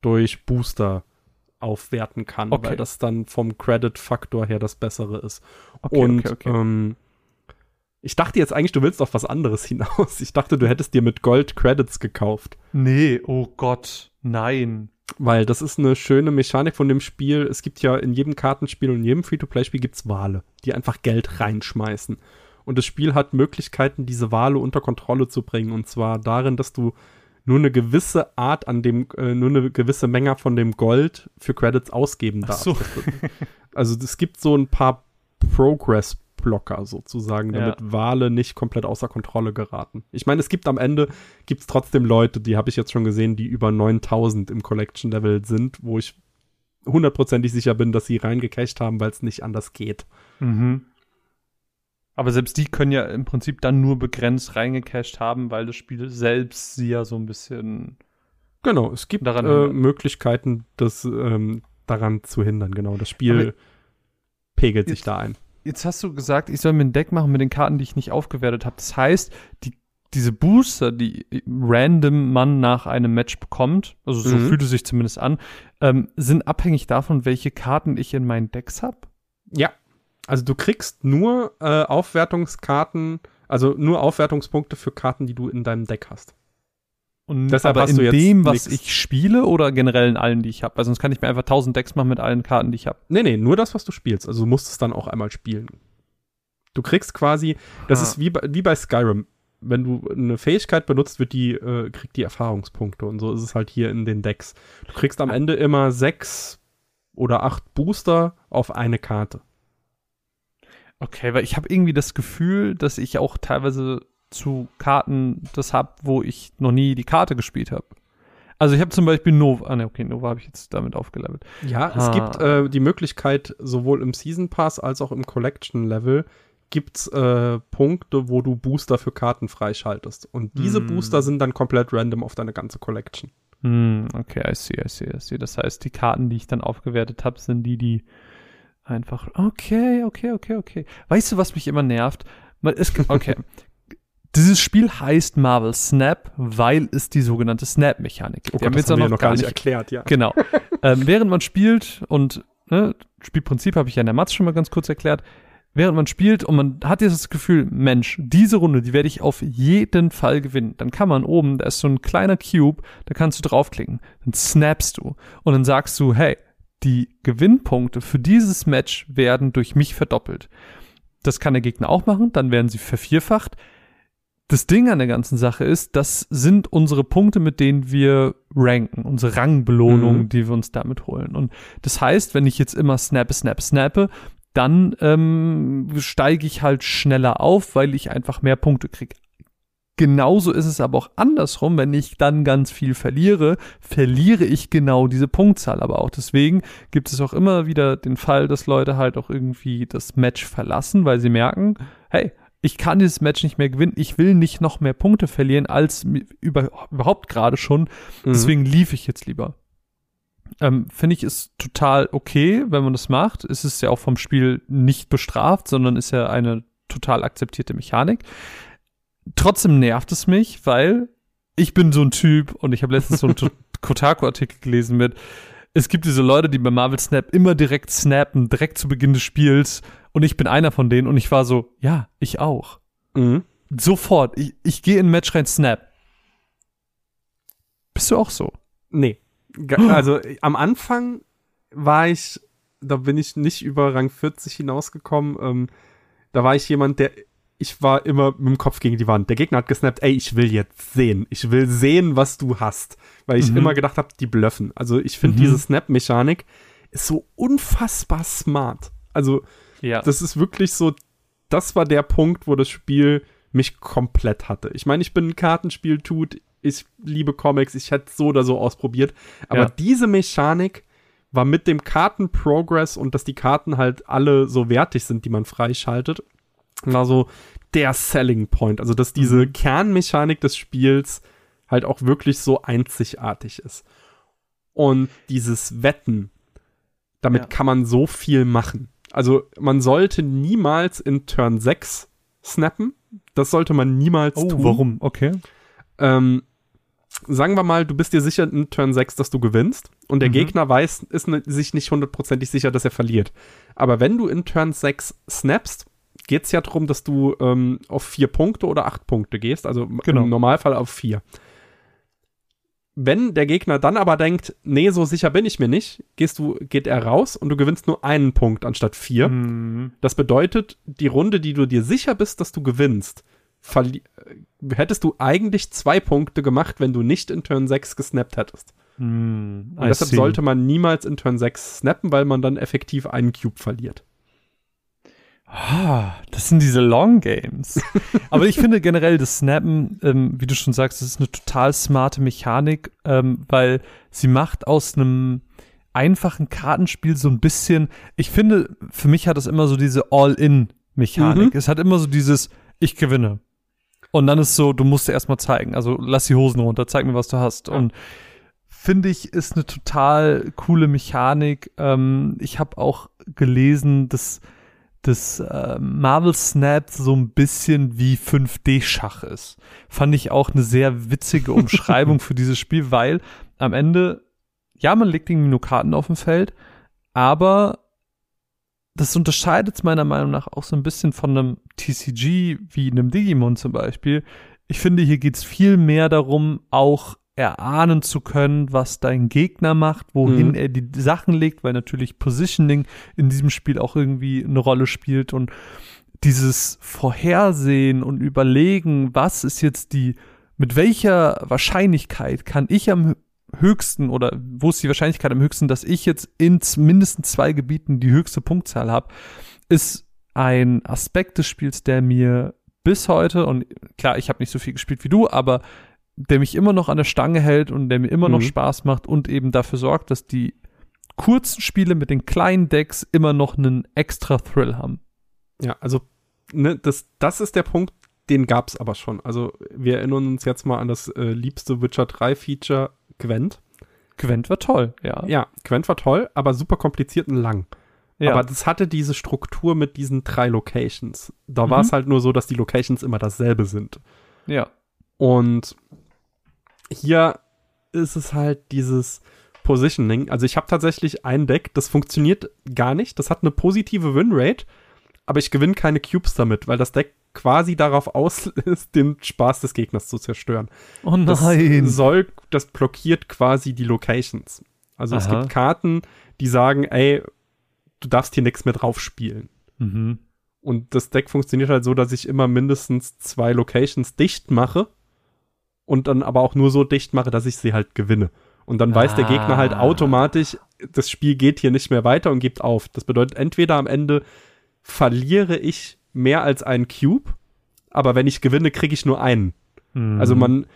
durch Booster aufwerten kann, okay. weil das dann vom Credit-Faktor her das Bessere ist. Okay, Und okay, ähm, ich dachte jetzt eigentlich, du willst auf was anderes hinaus. Ich dachte, du hättest dir mit Gold Credits gekauft. Nee, oh Gott, nein. Weil das ist eine schöne Mechanik von dem Spiel. Es gibt ja in jedem Kartenspiel und in jedem Free-to-Play-Spiel gibt's Wale, die einfach Geld reinschmeißen. Und das Spiel hat Möglichkeiten, diese Wale unter Kontrolle zu bringen. Und zwar darin, dass du nur eine gewisse Art an dem, äh, nur eine gewisse Menge von dem Gold für Credits ausgeben darfst. So. also es gibt so ein paar Progress-Blocker sozusagen, damit ja. Wale nicht komplett außer Kontrolle geraten. Ich meine, es gibt am Ende, gibt es trotzdem Leute, die habe ich jetzt schon gesehen, die über 9000 im Collection-Level sind, wo ich hundertprozentig sicher bin, dass sie reingecached haben, weil es nicht anders geht. Mhm. Aber selbst die können ja im Prinzip dann nur begrenzt reingecached haben, weil das Spiel selbst sie ja so ein bisschen. Genau, es gibt äh, Möglichkeiten, das ähm, daran zu hindern. Genau, das Spiel pegelt sich da ein. Jetzt hast du gesagt, ich soll mir ein Deck machen mit den Karten, die ich nicht aufgewertet habe. Das heißt, die, diese Booster, die random man nach einem Match bekommt, also so mhm. fühlt es sich zumindest an, ähm, sind abhängig davon, welche Karten ich in meinen Decks habe. Ja, also du kriegst nur äh, Aufwertungskarten, also nur Aufwertungspunkte für Karten, die du in deinem Deck hast. Und Deshalb aber in dem, was nix. ich spiele oder generell in allen, die ich habe? Also sonst kann ich mir einfach 1000 Decks machen mit allen Karten, die ich habe. Nee, nee, nur das, was du spielst. Also du musst es dann auch einmal spielen. Du kriegst quasi, das ah. ist wie bei, wie bei Skyrim. Wenn du eine Fähigkeit benutzt, wird die, äh, kriegt die Erfahrungspunkte. Und so ist es halt hier in den Decks. Du kriegst am Ende immer sechs oder acht Booster auf eine Karte. Okay, weil ich habe irgendwie das Gefühl, dass ich auch teilweise zu Karten das habe, wo ich noch nie die Karte gespielt habe. Also ich habe zum Beispiel Nova, ah ne, okay, Nova habe ich jetzt damit aufgelevelt. Ja, ah. es gibt äh, die Möglichkeit, sowohl im Season Pass als auch im Collection Level gibt's äh, Punkte, wo du Booster für Karten freischaltest. Und diese hm. Booster sind dann komplett random auf deine ganze Collection. Hm, okay, I see, I see, I see. Das heißt, die Karten, die ich dann aufgewertet habe, sind die, die Einfach, okay, okay, okay, okay. Weißt du, was mich immer nervt? Es, okay. Dieses Spiel heißt Marvel Snap, weil es die sogenannte Snap-Mechanik gibt. Oh Gott, das haben wir noch gar nicht erklärt, ja. Genau. ähm, während man spielt und ne, Spielprinzip habe ich ja in der Matz schon mal ganz kurz erklärt, während man spielt und man hat jetzt das Gefühl, Mensch, diese Runde, die werde ich auf jeden Fall gewinnen. Dann kann man oben, da ist so ein kleiner Cube, da kannst du draufklicken, dann snappst du und dann sagst du, hey, die Gewinnpunkte für dieses Match werden durch mich verdoppelt. Das kann der Gegner auch machen, dann werden sie vervierfacht. Das Ding an der ganzen Sache ist, das sind unsere Punkte, mit denen wir ranken, unsere Rangbelohnung, mhm. die wir uns damit holen. Und das heißt, wenn ich jetzt immer snappe, snappe, snappe, dann ähm, steige ich halt schneller auf, weil ich einfach mehr Punkte kriege. Genauso ist es aber auch andersrum, wenn ich dann ganz viel verliere, verliere ich genau diese Punktzahl aber auch. Deswegen gibt es auch immer wieder den Fall, dass Leute halt auch irgendwie das Match verlassen, weil sie merken, hey, ich kann dieses Match nicht mehr gewinnen, ich will nicht noch mehr Punkte verlieren als über, überhaupt gerade schon. Mhm. Deswegen lief ich jetzt lieber. Ähm, Finde ich ist total okay, wenn man das macht. Es ist ja auch vom Spiel nicht bestraft, sondern ist ja eine total akzeptierte Mechanik trotzdem nervt es mich, weil ich bin so ein Typ und ich habe letztens so einen Kotaku-Artikel gelesen mit, es gibt diese Leute, die bei Marvel Snap immer direkt snappen, direkt zu Beginn des Spiels und ich bin einer von denen und ich war so, ja, ich auch. Mhm. Sofort, ich, ich gehe in ein Match rein, snap. Bist du auch so? Nee. Also am Anfang war ich, da bin ich nicht über Rang 40 hinausgekommen. Ähm, da war ich jemand, der ich war immer mit dem Kopf gegen die Wand. Der Gegner hat gesnappt, ey, ich will jetzt sehen. Ich will sehen, was du hast. Weil ich mhm. immer gedacht habe, die blöffen. Also ich finde, mhm. diese Snap-Mechanik ist so unfassbar smart. Also, ja. das ist wirklich so, das war der Punkt, wo das Spiel mich komplett hatte. Ich meine, ich bin ein Kartenspiel tut, ich liebe Comics, ich hätte so oder so ausprobiert. Aber ja. diese Mechanik war mit dem Karten-Progress und dass die Karten halt alle so wertig sind, die man freischaltet, war so der Selling Point. Also, dass diese mhm. Kernmechanik des Spiels halt auch wirklich so einzigartig ist. Und dieses Wetten, damit ja. kann man so viel machen. Also, man sollte niemals in Turn 6 snappen. Das sollte man niemals oh, tun. Warum? Okay. Ähm, sagen wir mal, du bist dir sicher in Turn 6, dass du gewinnst und der mhm. Gegner weiß, ist ne, sich nicht hundertprozentig sicher, dass er verliert. Aber wenn du in Turn 6 snappst, geht es ja darum, dass du ähm, auf vier Punkte oder acht Punkte gehst, also genau. im Normalfall auf vier. Wenn der Gegner dann aber denkt, nee, so sicher bin ich mir nicht, gehst du, geht er raus und du gewinnst nur einen Punkt anstatt vier. Mhm. Das bedeutet, die Runde, die du dir sicher bist, dass du gewinnst, äh, hättest du eigentlich zwei Punkte gemacht, wenn du nicht in Turn 6 gesnappt hättest. Mhm. Und deshalb sollte man niemals in Turn 6 snappen, weil man dann effektiv einen Cube verliert. Ah, das sind diese Long Games. Aber ich finde generell das Snappen, ähm, wie du schon sagst, das ist eine total smarte Mechanik, ähm, weil sie macht aus einem einfachen Kartenspiel so ein bisschen, ich finde, für mich hat es immer so diese All-In-Mechanik. Mhm. Es hat immer so dieses, ich gewinne. Und dann ist so, du musst dir erstmal zeigen. Also lass die Hosen runter, zeig mir, was du hast. Ja. Und finde ich, ist eine total coole Mechanik. Ähm, ich habe auch gelesen, dass das äh, Marvel Snap so ein bisschen wie 5D-Schach ist. Fand ich auch eine sehr witzige Umschreibung für dieses Spiel, weil am Ende, ja, man legt irgendwie nur Karten auf dem Feld, aber das unterscheidet es meiner Meinung nach auch so ein bisschen von einem TCG wie einem Digimon zum Beispiel. Ich finde, hier geht es viel mehr darum, auch erahnen zu können, was dein Gegner macht, wohin Mhm. er die Sachen legt, weil natürlich Positioning in diesem Spiel auch irgendwie eine Rolle spielt und dieses Vorhersehen und Überlegen, was ist jetzt die, mit welcher Wahrscheinlichkeit kann ich am höchsten oder wo ist die Wahrscheinlichkeit am höchsten, dass ich jetzt in mindestens zwei Gebieten die höchste Punktzahl habe, ist ein Aspekt des Spiels, der mir bis heute, und klar, ich habe nicht so viel gespielt wie du, aber der mich immer noch an der Stange hält und der mir immer noch Mhm. Spaß macht und eben dafür sorgt, dass die kurzen Spiele mit den kleinen Decks immer noch einen extra Thrill haben. Ja, also, ne, das, das ist der Punkt, den gab's aber schon. Also, wir erinnern uns jetzt mal an das äh, liebste Witcher 3 Feature, Gwent. Gwent war toll, ja. Ja, Gwent war toll, aber super kompliziert und lang. ja. Aber das hatte diese Struktur mit diesen drei Locations. Da Mhm. war es halt nur so, dass die Locations immer dasselbe sind. ja. Und hier ist es halt dieses Positioning. Also ich habe tatsächlich ein Deck, das funktioniert gar nicht. Das hat eine positive Winrate, aber ich gewinne keine Cubes damit, weil das Deck quasi darauf aus ist, den Spaß des Gegners zu zerstören. Oh Das nein. soll, das blockiert quasi die Locations. Also es Aha. gibt Karten, die sagen, ey, du darfst hier nichts mehr drauf spielen. Mhm. Und das Deck funktioniert halt so, dass ich immer mindestens zwei Locations dicht mache und dann aber auch nur so dicht mache, dass ich sie halt gewinne. Und dann weiß der Gegner halt Ah. automatisch, das Spiel geht hier nicht mehr weiter und gibt auf. Das bedeutet, entweder am Ende verliere ich mehr als einen Cube, aber wenn ich gewinne, kriege ich nur einen. Mhm. Also man,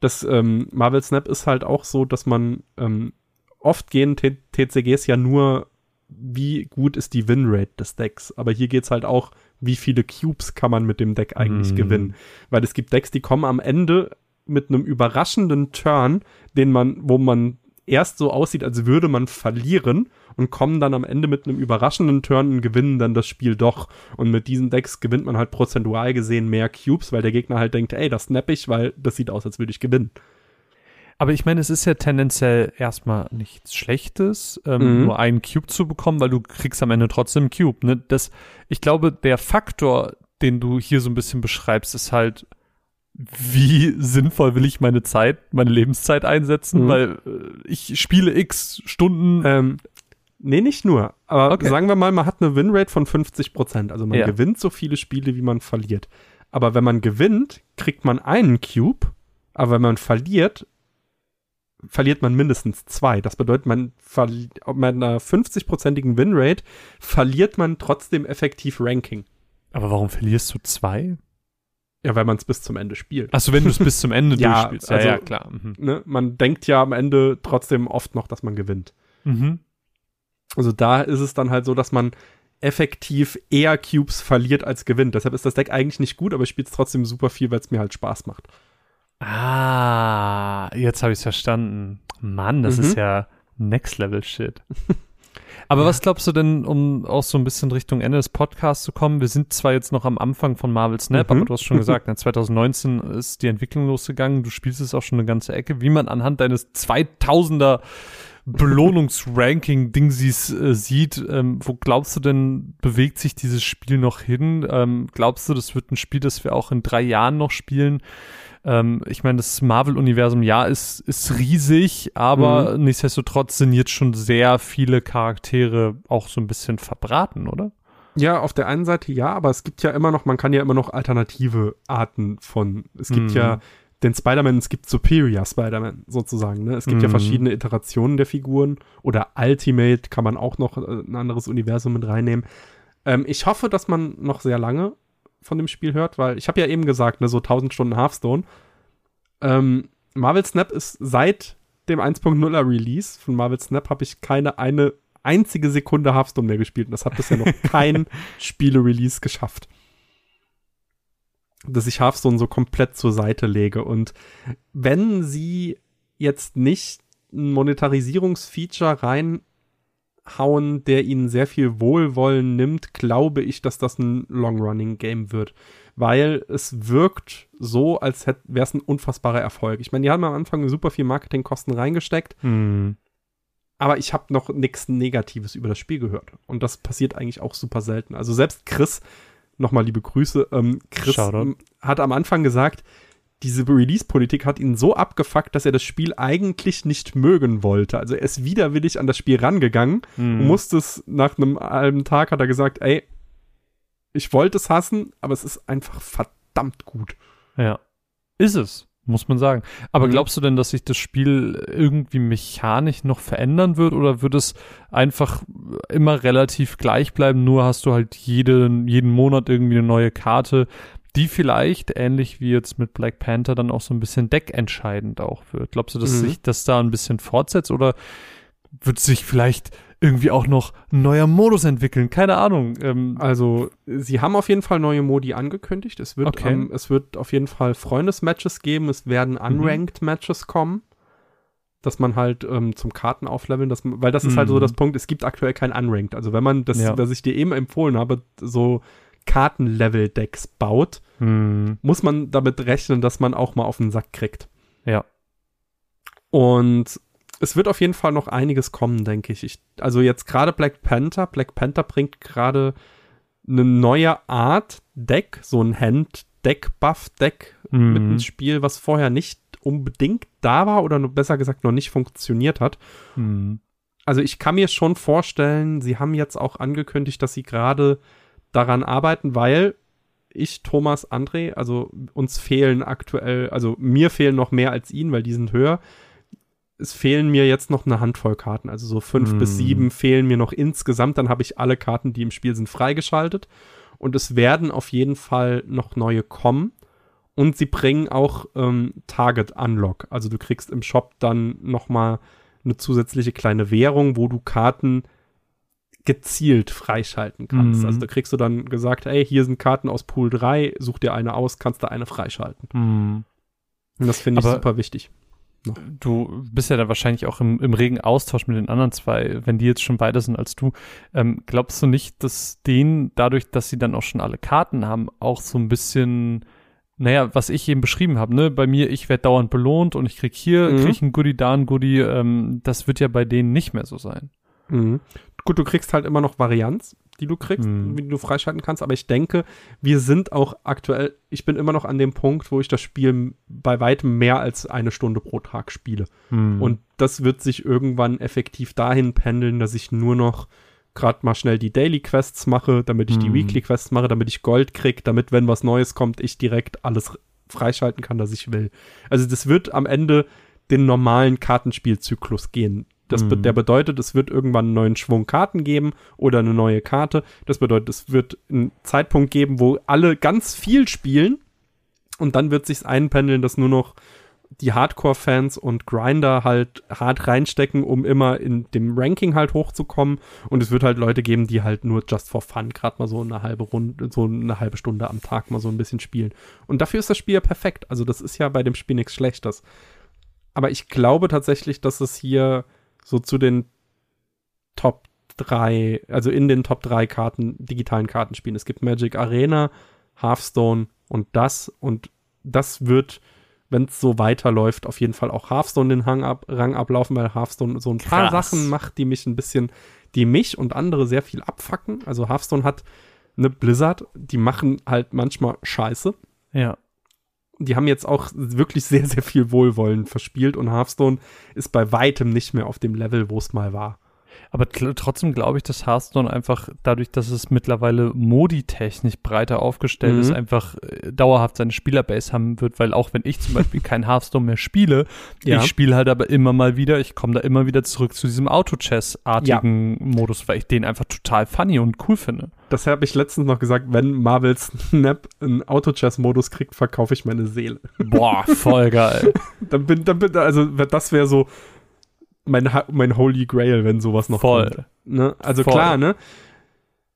das ähm, Marvel Snap ist halt auch so, dass man ähm, oft gehen T TCGs ja nur, wie gut ist die Winrate des Decks. Aber hier geht's halt auch, wie viele Cubes kann man mit dem Deck eigentlich Mm. gewinnen. Weil es gibt Decks, die kommen am Ende mit einem überraschenden Turn, den man, wo man erst so aussieht, als würde man verlieren und kommen dann am Ende mit einem überraschenden Turn und gewinnen dann das Spiel doch. Und mit diesen Decks gewinnt man halt prozentual gesehen mehr Cubes, weil der Gegner halt denkt, ey, das snap ich, weil das sieht aus, als würde ich gewinnen. Aber ich meine, es ist ja tendenziell erstmal nichts Schlechtes, ähm, Mhm. nur einen Cube zu bekommen, weil du kriegst am Ende trotzdem einen Cube. Ne? Das, ich glaube, der Faktor, den du hier so ein bisschen beschreibst, ist halt, wie sinnvoll will ich meine Zeit, meine Lebenszeit einsetzen, Mhm. weil äh, ich spiele x Stunden. Ähm, nee, nicht nur. Aber Okay. sagen wir mal, man hat eine Winrate von 50%. Also man Ja. gewinnt so viele Spiele, wie man verliert. Aber wenn man gewinnt, kriegt man einen Cube. Aber wenn man verliert, verliert man mindestens zwei. Das bedeutet, man mit einer 50-prozentigen Winrate verliert man trotzdem effektiv Ranking. Aber warum verlierst du zwei? Ja, weil man es bis zum Ende spielt. Achso, wenn du es bis zum Ende Ja, durchspielst. also- ja, klar. Mhm. Ne? Man denkt ja am Ende trotzdem oft noch, dass man gewinnt. Mhm. Also da ist es dann halt so, dass man effektiv eher Cubes verliert als gewinnt. Deshalb ist das Deck eigentlich nicht gut, aber ich spiele es trotzdem super viel, weil es mir halt Spaß macht. Ah, jetzt habe ich es verstanden. Mann, das Mhm. ist ja Next Level Shit. Aber was glaubst du denn, um auch so ein bisschen Richtung Ende des Podcasts zu kommen? Wir sind zwar jetzt noch am Anfang von Marvel Snap, Mhm. aber du hast schon gesagt, ne, 2019 ist die Entwicklung losgegangen. Du spielst es auch schon eine ganze Ecke, wie man anhand deines 2000er Belohnungsranking-Dingsies äh, sieht, ähm, wo glaubst du denn, bewegt sich dieses Spiel noch hin? Ähm, glaubst du, das wird ein Spiel, das wir auch in drei Jahren noch spielen? Ähm, ich meine, das Marvel-Universum, ja, ist, ist riesig, aber mhm. nichtsdestotrotz sind jetzt schon sehr viele Charaktere auch so ein bisschen verbraten, oder? Ja, auf der einen Seite ja, aber es gibt ja immer noch, man kann ja immer noch alternative Arten von, es gibt mhm. ja den Spider-Man, es gibt Superior Spider-Man sozusagen, ne? Es gibt mhm. ja verschiedene Iterationen der Figuren oder Ultimate kann man auch noch äh, ein anderes Universum mit reinnehmen. Ähm, ich hoffe, dass man noch sehr lange von dem Spiel hört, weil ich habe ja eben gesagt, ne, so 1000 Stunden Hearthstone. Ähm, Marvel Snap ist seit dem 1.0er Release von Marvel Snap habe ich keine eine einzige Sekunde Hearthstone mehr gespielt und das hat bisher noch kein Spiele-Release geschafft. Dass ich Hearthstone so komplett zur Seite lege und wenn sie jetzt nicht ein Monetarisierungsfeature rein hauen, der ihnen sehr viel Wohlwollen nimmt, glaube ich, dass das ein Long-Running-Game wird. Weil es wirkt so, als wäre es ein unfassbarer Erfolg. Ich meine, die haben am Anfang super viel Marketingkosten reingesteckt. Hm. Aber ich habe noch nichts Negatives über das Spiel gehört. Und das passiert eigentlich auch super selten. Also selbst Chris, nochmal liebe Grüße, ähm, Chris hat am Anfang gesagt, diese Release-Politik hat ihn so abgefuckt, dass er das Spiel eigentlich nicht mögen wollte. Also er ist widerwillig an das Spiel rangegangen mhm. und musste es nach einem halben Tag hat er gesagt, ey, ich wollte es hassen, aber es ist einfach verdammt gut. Ja. Ist es, muss man sagen. Aber mhm. glaubst du denn, dass sich das Spiel irgendwie mechanisch noch verändern wird oder wird es einfach immer relativ gleich bleiben? Nur hast du halt jeden, jeden Monat irgendwie eine neue Karte, die vielleicht, ähnlich wie jetzt mit Black Panther, dann auch so ein bisschen deckentscheidend auch wird. Glaubst du, dass mhm. sich das da ein bisschen fortsetzt oder wird sich vielleicht irgendwie auch noch ein neuer Modus entwickeln? Keine Ahnung. Ähm, also, sie haben auf jeden Fall neue Modi angekündigt. Es wird, okay. ähm, es wird auf jeden Fall Freundesmatches geben. Es werden mhm. Unranked-Matches kommen dass man halt ähm, zum Karten aufleveln, dass man, weil das ist halt so mhm. das Punkt, es gibt aktuell kein Unranked. Also wenn man das, ja. was ich dir eben empfohlen habe, so Kartenlevel-Decks baut, hm. muss man damit rechnen, dass man auch mal auf den Sack kriegt. Ja. Und es wird auf jeden Fall noch einiges kommen, denke ich. ich also jetzt gerade Black Panther. Black Panther bringt gerade eine neue Art Deck, so ein Hand-Deck-Buff-Deck mhm. mit ins Spiel, was vorher nicht unbedingt da war oder besser gesagt noch nicht funktioniert hat. Mhm. Also ich kann mir schon vorstellen, sie haben jetzt auch angekündigt, dass sie gerade daran arbeiten, weil ich, Thomas, André, also uns fehlen aktuell, also mir fehlen noch mehr als ihnen, weil die sind höher. Es fehlen mir jetzt noch eine Handvoll Karten, also so fünf mm. bis sieben fehlen mir noch insgesamt. Dann habe ich alle Karten, die im Spiel sind, freigeschaltet. Und es werden auf jeden Fall noch neue kommen. Und sie bringen auch ähm, Target Unlock. Also du kriegst im Shop dann noch mal eine zusätzliche kleine Währung, wo du Karten gezielt freischalten kannst. Mhm. Also da kriegst du dann gesagt, ey, hier sind Karten aus Pool 3, such dir eine aus, kannst da eine freischalten. Mhm. Und das finde ich Aber super wichtig. Noch. Du bist ja dann wahrscheinlich auch im, im regen Austausch mit den anderen zwei, wenn die jetzt schon weiter sind als du. Ähm, glaubst du nicht, dass denen, dadurch, dass sie dann auch schon alle Karten haben, auch so ein bisschen, naja, was ich eben beschrieben habe, ne, bei mir, ich werde dauernd belohnt und ich krieg hier, mhm. krieg ein Goodie, da ein Goodie, ähm, das wird ja bei denen nicht mehr so sein. Mhm. Gut, du kriegst halt immer noch Varianz, die du kriegst, mhm. wie du freischalten kannst, aber ich denke, wir sind auch aktuell, ich bin immer noch an dem Punkt, wo ich das Spiel bei weitem mehr als eine Stunde pro Tag spiele. Mhm. Und das wird sich irgendwann effektiv dahin pendeln, dass ich nur noch gerade mal schnell die Daily Quests mache, damit ich mhm. die Weekly Quests mache, damit ich Gold krieg, damit, wenn was Neues kommt, ich direkt alles freischalten kann, das ich will. Also das wird am Ende den normalen Kartenspielzyklus gehen. Das, mhm. Der bedeutet, es wird irgendwann einen neuen Schwung Karten geben oder eine neue Karte. Das bedeutet, es wird einen Zeitpunkt geben, wo alle ganz viel spielen und dann wird sich einpendeln, dass nur noch die Hardcore-Fans und Grinder halt hart reinstecken, um immer in dem Ranking halt hochzukommen. Und es wird halt Leute geben, die halt nur just for fun gerade mal so eine halbe Runde, so eine halbe Stunde am Tag mal so ein bisschen spielen. Und dafür ist das Spiel ja perfekt. Also das ist ja bei dem Spiel nichts Schlechtes. Aber ich glaube tatsächlich, dass es hier so zu den Top 3, also in den Top 3 Karten, digitalen Kartenspielen. Es gibt Magic Arena, Hearthstone und das und das wird wenn es so weiterläuft, auf jeden Fall auch Hearthstone den Hang ab, Rang ablaufen, weil Hearthstone so ein paar Krass. Sachen macht, die mich ein bisschen, die mich und andere sehr viel abfacken. Also Hearthstone hat eine Blizzard, die machen halt manchmal Scheiße. Ja. Die haben jetzt auch wirklich sehr, sehr viel Wohlwollen verspielt und Hearthstone ist bei weitem nicht mehr auf dem Level, wo es mal war. Aber trotzdem glaube ich, dass Hearthstone einfach dadurch, dass es mittlerweile moditechnisch breiter aufgestellt Mhm. ist, einfach äh, dauerhaft seine Spielerbase haben wird, weil auch wenn ich zum Beispiel kein Hearthstone mehr spiele, Ja. ich spiele halt aber immer mal wieder, ich komme da immer wieder zurück zu diesem Auto-Chess-artigen Modus, weil ich den einfach total funny und cool finde. Das habe ich letztens noch gesagt, wenn Marvel Snap einen Auto-Chess-Modus kriegt, verkaufe ich meine Seele. Boah, voll geil. Dann bin, dann bin, also das wäre so mein, mein Holy Grail, wenn sowas noch Voll. kommt. Ne? Also Voll. klar, ne?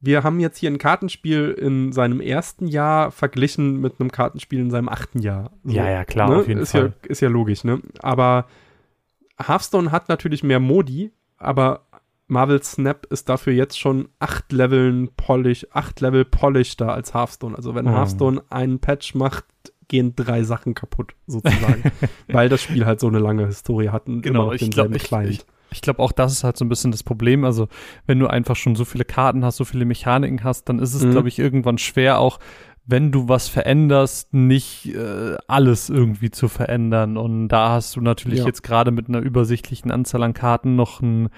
Wir haben jetzt hier ein Kartenspiel in seinem ersten Jahr verglichen mit einem Kartenspiel in seinem achten Jahr. So, Ja, ja, klar, ne? auf jeden ist Fall. Ja, ist ja logisch, ne? Aber Hearthstone hat natürlich mehr Modi, aber Marvel Snap ist dafür jetzt schon acht Leveln polish, acht Level polisheder als Hearthstone. Also wenn Mhm. Hearthstone einen Patch macht, gehen drei Sachen kaputt, sozusagen. weil das Spiel halt so eine lange Historie hat und Genau, immer noch ich denselben glaube, ich, Client. ich, ich glaube auch das ist halt so ein bisschen das Problem. Also wenn du einfach schon so viele Karten hast, so viele Mechaniken hast, dann ist es, Mhm. glaube ich, irgendwann schwer auch, wenn du was veränderst, nicht äh, alles irgendwie zu verändern. Und da hast du natürlich Ja. jetzt gerade mit einer übersichtlichen Anzahl an Karten noch ein,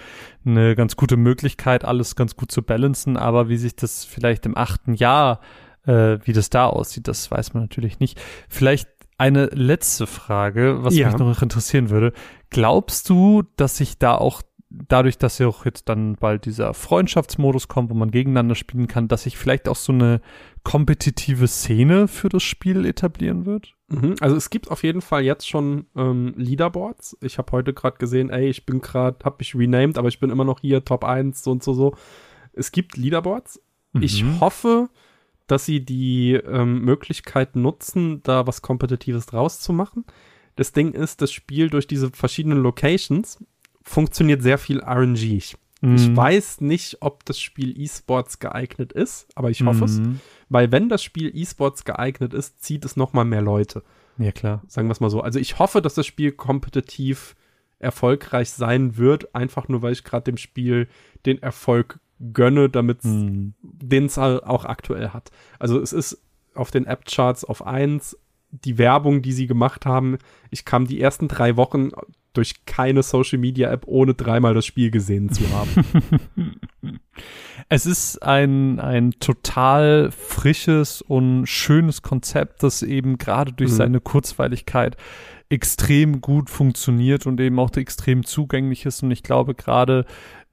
eine ganz gute Möglichkeit, alles ganz gut zu balancen. Aber wie sich das vielleicht im achten Jahr, äh, wie das da aussieht, das weiß man natürlich nicht. Vielleicht eine letzte Frage, was Ja. mich noch interessieren würde. Glaubst du, dass sich da auch dadurch, dass ja auch jetzt dann bald dieser Freundschaftsmodus kommt, wo man gegeneinander spielen kann, dass sich vielleicht auch so eine kompetitive Szene für das Spiel etablieren wird? Mhm. Also es gibt auf jeden Fall jetzt schon ähm, Leaderboards. Ich habe heute gerade gesehen, ey, ich bin gerade, habe mich renamed, aber ich bin immer noch hier Top 1, so und so so. Es gibt Leaderboards. Ich Mhm. hoffe, dass sie die ähm, Möglichkeit nutzen, da was Kompetitives draus zu machen. Das Ding ist, das Spiel durch diese verschiedenen Locations funktioniert sehr viel RNG. Ich Mhm. weiß nicht, ob das Spiel E-Sports geeignet ist, aber ich hoffe es. Mhm. Weil wenn das Spiel E-Sports geeignet ist, zieht es noch mal mehr Leute. Ja, klar. Sagen wir es mal so. Also ich hoffe, dass das Spiel kompetitiv erfolgreich sein wird, einfach nur weil ich gerade dem Spiel den Erfolg gönne, damit Mhm. den es auch aktuell hat. Also es ist auf den App-Charts auf 1. Die Werbung, die sie gemacht haben, ich kam die ersten drei Wochen durch keine Social-Media-App, ohne dreimal das Spiel gesehen zu haben. Es ist ein, ein total frisches und schönes Konzept, das eben gerade durch Mhm. seine Kurzweiligkeit extrem gut funktioniert und eben auch extrem zugänglich ist. Und ich glaube, gerade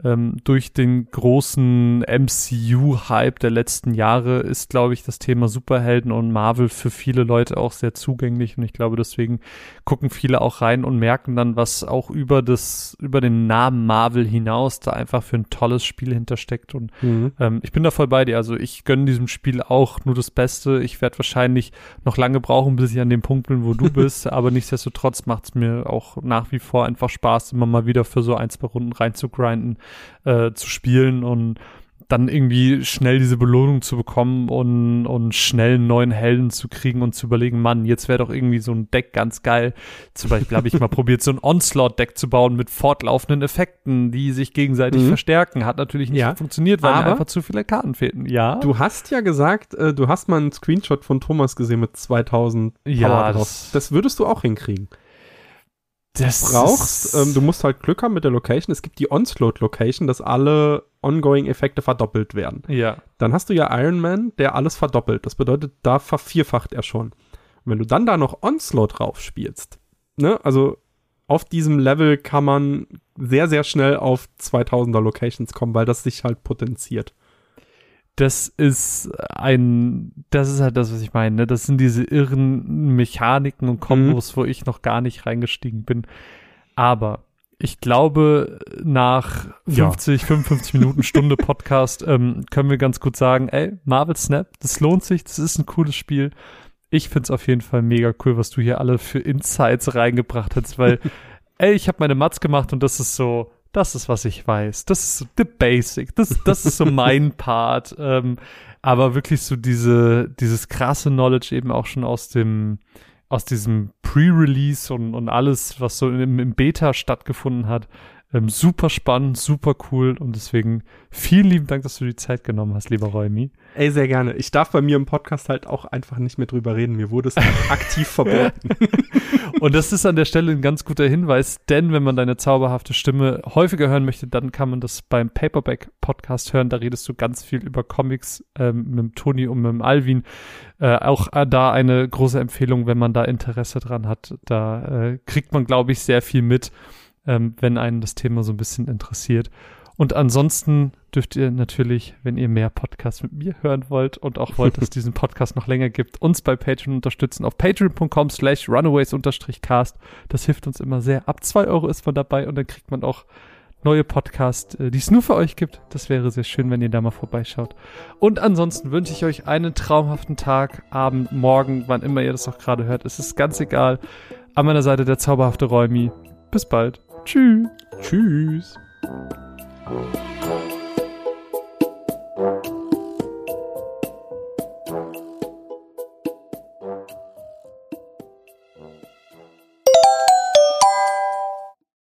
ähm, durch den großen MCU-Hype der letzten Jahre ist, glaube ich, das Thema Superhelden und Marvel für viele Leute auch sehr zugänglich. Und ich glaube, deswegen gucken viele auch rein und merken dann, was auch über das, über den Namen Marvel hinaus da einfach für ein tolles Spiel hintersteckt. Und Mhm. ähm, ich bin da voll bei dir. Also ich gönne diesem Spiel auch nur das Beste. Ich werde wahrscheinlich noch lange brauchen, bis ich an dem Punkt bin, wo du bist. aber nichtsdestotrotz macht es mir auch nach wie vor einfach Spaß, immer mal wieder für so ein, zwei Runden reinzugrinden, äh, zu spielen und dann irgendwie schnell diese Belohnung zu bekommen und, und schnell einen neuen Helden zu kriegen und zu überlegen, Mann, jetzt wäre doch irgendwie so ein Deck ganz geil. Zum Beispiel habe ich mal probiert, so ein Onslaught-Deck zu bauen mit fortlaufenden Effekten, die sich gegenseitig Mhm. verstärken. Hat natürlich nicht Ja, funktioniert, weil mir aber einfach zu viele Karten fehlten. Ja, Du hast ja gesagt, äh, du hast mal einen Screenshot von Thomas gesehen mit 2000 Ja, Power drauf. das- Das würdest du auch hinkriegen. Das brauchst, ähm, du musst halt Glück haben mit der Location. Es gibt die Onslaught-Location, dass alle Ongoing-Effekte verdoppelt werden. ja. Dann hast du ja Iron Man, der alles verdoppelt. Das bedeutet, da vervierfacht er schon. Und wenn du dann da noch Onslaught drauf spielst, ne, also auf diesem Level kann man sehr, sehr schnell auf 2000er Locations kommen, weil das sich halt potenziert. Das ist ein, das ist halt das, was ich meine. Ne? Das sind diese irren Mechaniken und Kombos, wo ich noch gar nicht reingestiegen bin. Aber ich glaube, nach Ja. 50, 55 Minuten Stunde Podcast ähm, können wir ganz gut sagen, ey, Marvel Snap, das lohnt sich, das ist ein cooles Spiel. Ich find's auf jeden Fall mega cool, was du hier alle für Insights reingebracht hast, weil, ey, ich habe meine Mats gemacht und das ist so, das ist, was ich weiß. Das ist so the basic. Das, das ist so mein Part. Ähm, aber wirklich so diese, dieses krasse Knowledge eben auch schon aus dem, aus diesem Pre-Release und, und alles, was so im, im Beta stattgefunden hat. Ähm, super spannend, super cool und deswegen vielen lieben Dank, dass du die Zeit genommen hast, lieber Räumi. Ey, sehr gerne. Ich darf bei mir im Podcast halt auch einfach nicht mehr drüber reden. Mir wurde es aktiv verboten. und das ist an der Stelle ein ganz guter Hinweis, denn wenn man deine zauberhafte Stimme häufiger hören möchte, dann kann man das beim Paperback Podcast hören. Da redest du ganz viel über Comics ähm, mit dem Toni und mit dem Alvin. Äh, auch äh, da eine große Empfehlung, wenn man da Interesse dran hat. Da äh, kriegt man, glaube ich, sehr viel mit ähm, wenn einen das Thema so ein bisschen interessiert. Und ansonsten dürft ihr natürlich, wenn ihr mehr Podcasts mit mir hören wollt und auch wollt, dass es diesen Podcast noch länger gibt, uns bei Patreon unterstützen auf patreon.com slash runaways-cast. Das hilft uns immer sehr. Ab zwei Euro ist man dabei und dann kriegt man auch neue Podcasts, äh, die es nur für euch gibt. Das wäre sehr schön, wenn ihr da mal vorbeischaut. Und ansonsten wünsche ich euch einen traumhaften Tag, Abend, Morgen, wann immer ihr das auch gerade hört. Es ist ganz egal. An meiner Seite der zauberhafte Räumi. Bis bald. Tschüss. Tschüss.